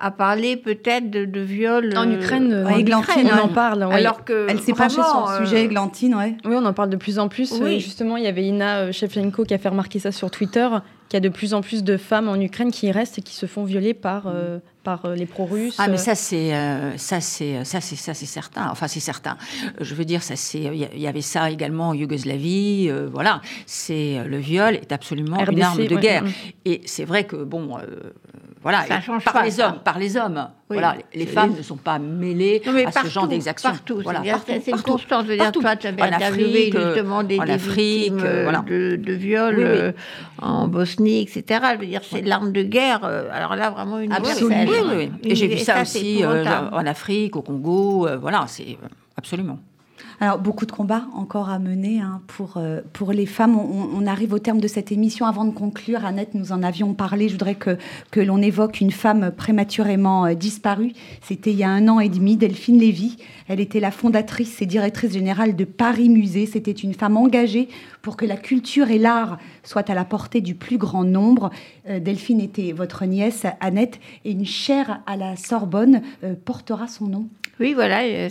S3: à parler peut-être de, de viol
S6: En
S3: euh,
S6: Ukraine, euh,
S3: en
S2: Églantine,
S3: Ukraine,
S6: on en parle.
S3: Alors que
S2: Elle s'est penchée sur le
S3: euh,
S2: sujet, Glantine, ouais.
S6: Oui, on en parle de plus en plus.
S3: Oui.
S6: Euh, Justement, il y avait Ina euh, Shevchenko qui a fait remarquer ça sur Twitter, qu'il y a de plus en plus de femmes en Ukraine qui y restent et qui se font violer par, euh, par euh, les pro-russes.
S4: Ah mais ça c'est euh, ça c'est ça c'est ça c'est certain. Enfin c'est certain. Euh, Je veux dire ça c'est il y avait ça également en Yougoslavie. euh, voilà, c'est euh, le viol est absolument une
S6: RDC,
S4: arme de
S6: ouais,
S4: guerre.
S6: mm.
S4: Et c'est vrai que bon. Voilà,
S3: Ça change
S4: par
S3: pas,
S4: les
S3: ça.
S4: hommes, par les hommes.
S3: Oui.
S4: Voilà, les, femmes ne sont pas mêlées
S3: Non,
S4: à
S3: partout,
S4: ce genre d'exactions.
S3: Partout,
S4: Voilà, partout,
S3: c'est une
S4: partout.
S3: constante. Je veux dire,
S4: Partout.
S3: toi, tu avais
S4: En
S3: interviewé
S4: Afrique, euh,
S3: justement des,
S4: en
S3: des
S4: Afrique, euh, voilà.
S3: de, de viols
S4: Oui, oui.
S3: euh, en Bosnie, etc. Je veux dire, c'est l'arme de guerre. euh, alors là, vraiment
S2: Absolument.
S4: Oui, oui, oui. Et j'ai vu ça,
S3: c'est
S4: aussi euh, en Afrique, au Congo. euh, voilà, c'est absolument.
S2: Alors, beaucoup de combats encore à mener hein, pour, euh, pour les femmes. On, arrive au terme de cette émission. Avant de conclure, Annette, nous en avions parlé. Je voudrais que, que l'on évoque une femme prématurément euh, disparue. C'était il y a un an et demi, Delphine Lévy. Elle était la fondatrice et directrice générale de Paris Musée. C'était une femme engagée pour que la culture et l'art soient à la portée du plus grand nombre. Euh, Delphine était votre nièce, Annette, et une chaire à la Sorbonne euh, portera son nom.
S3: Oui, voilà, euh,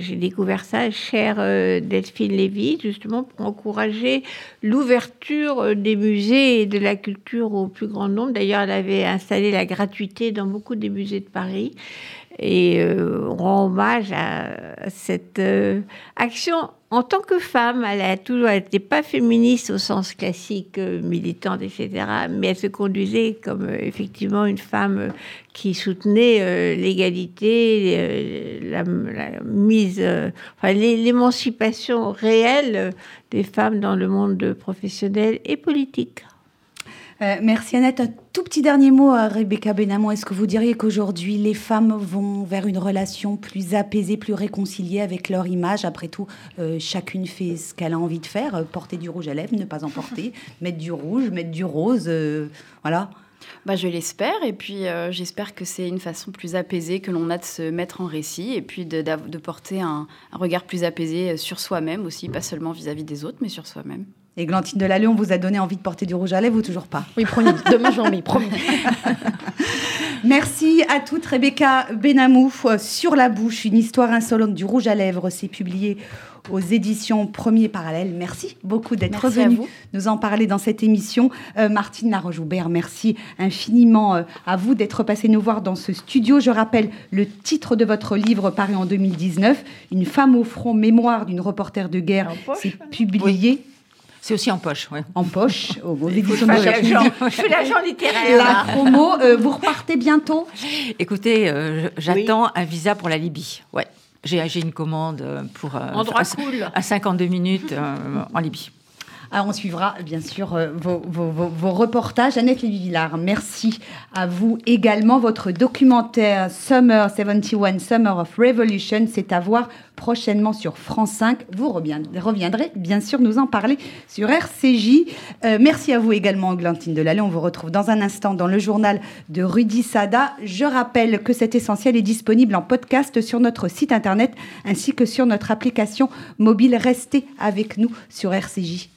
S3: j'ai découvert ça, chère Delphine Lévy, justement pour encourager l'ouverture des musées et de la culture au plus grand nombre. D'ailleurs, elle avait installé la gratuité dans beaucoup des musées de Paris. Et euh, on rend hommage à cette euh, action en tant que femme. Elle a toujours été pas féministe au sens classique, euh, militante, etc. Mais elle se conduisait comme effectivement une femme qui soutenait l'égalité, la, mise, enfin, l'é- l'émancipation réelle des femmes dans le monde professionnel et politique.
S2: Euh, merci Annette. Un tout petit dernier mot à Rebecca Benamou. Est-ce que vous diriez qu'aujourd'hui, les femmes vont vers une relation plus apaisée, plus réconciliée avec leur image? Après tout, euh, chacune fait ce qu'elle a envie de faire. Euh, Porter du rouge à lèvres, ne pas en porter. [LAUGHS] mettre du rouge, mettre du rose. voilà.
S5: Bah, je l'espère, et puis euh, j'espère que c'est une façon plus apaisée que l'on a de se mettre en récit, et puis de, porter un, un regard plus apaisé sur soi-même aussi, pas seulement vis-à-vis des autres, mais sur soi-même.
S2: Et Glantine Delalleux, on vous a donné envie de porter du rouge à lèvres ou toujours pas
S6: Oui, promis. Demain, j'en mets, promis. [LAUGHS]
S2: Merci à toutes. Rebecca Benamou, euh, Sur la bouche, une histoire insolente du rouge à lèvres. C'est publié aux éditions Premier Parallèle. Merci beaucoup d'être
S5: vous.
S2: nous en parler dans cette émission. Euh, Martine Laroche-Joubert, merci infiniment euh, à vous d'être passée nous voir dans ce studio. Je rappelle le titre de votre livre paru en 2019, Une femme au front, mémoire d'une reporter de guerre. C'est publié
S4: C'est aussi en poche. ouais.
S2: en poche aux
S3: Je
S2: Jacques
S3: l'agent- littéraire.
S2: La
S3: là.
S2: promo, euh, vous repartez bientôt?
S4: Écoutez, euh, j'attends un visa pour la Libye. Ouais. J'ai une commande euh, pour euh,
S3: En droit
S4: à,
S3: cool.
S4: à 52 minutes euh, en Libye.
S2: Alors, on suivra bien sûr euh, vos, reportages. Annette Lévy-Villard, merci à vous également. Votre documentaire Summer 71, Summer of Revolution, c'est à voir prochainement sur France 5. Vous revien- reviendrez bien sûr nous en parler sur RCJ. Euh, merci à vous également, Glantine Delalleux. On vous retrouve dans un instant dans le journal de Rudy Sada. Je rappelle que cet essentiel est disponible en podcast sur notre site internet ainsi que sur notre application mobile. Restez avec nous sur RCJ.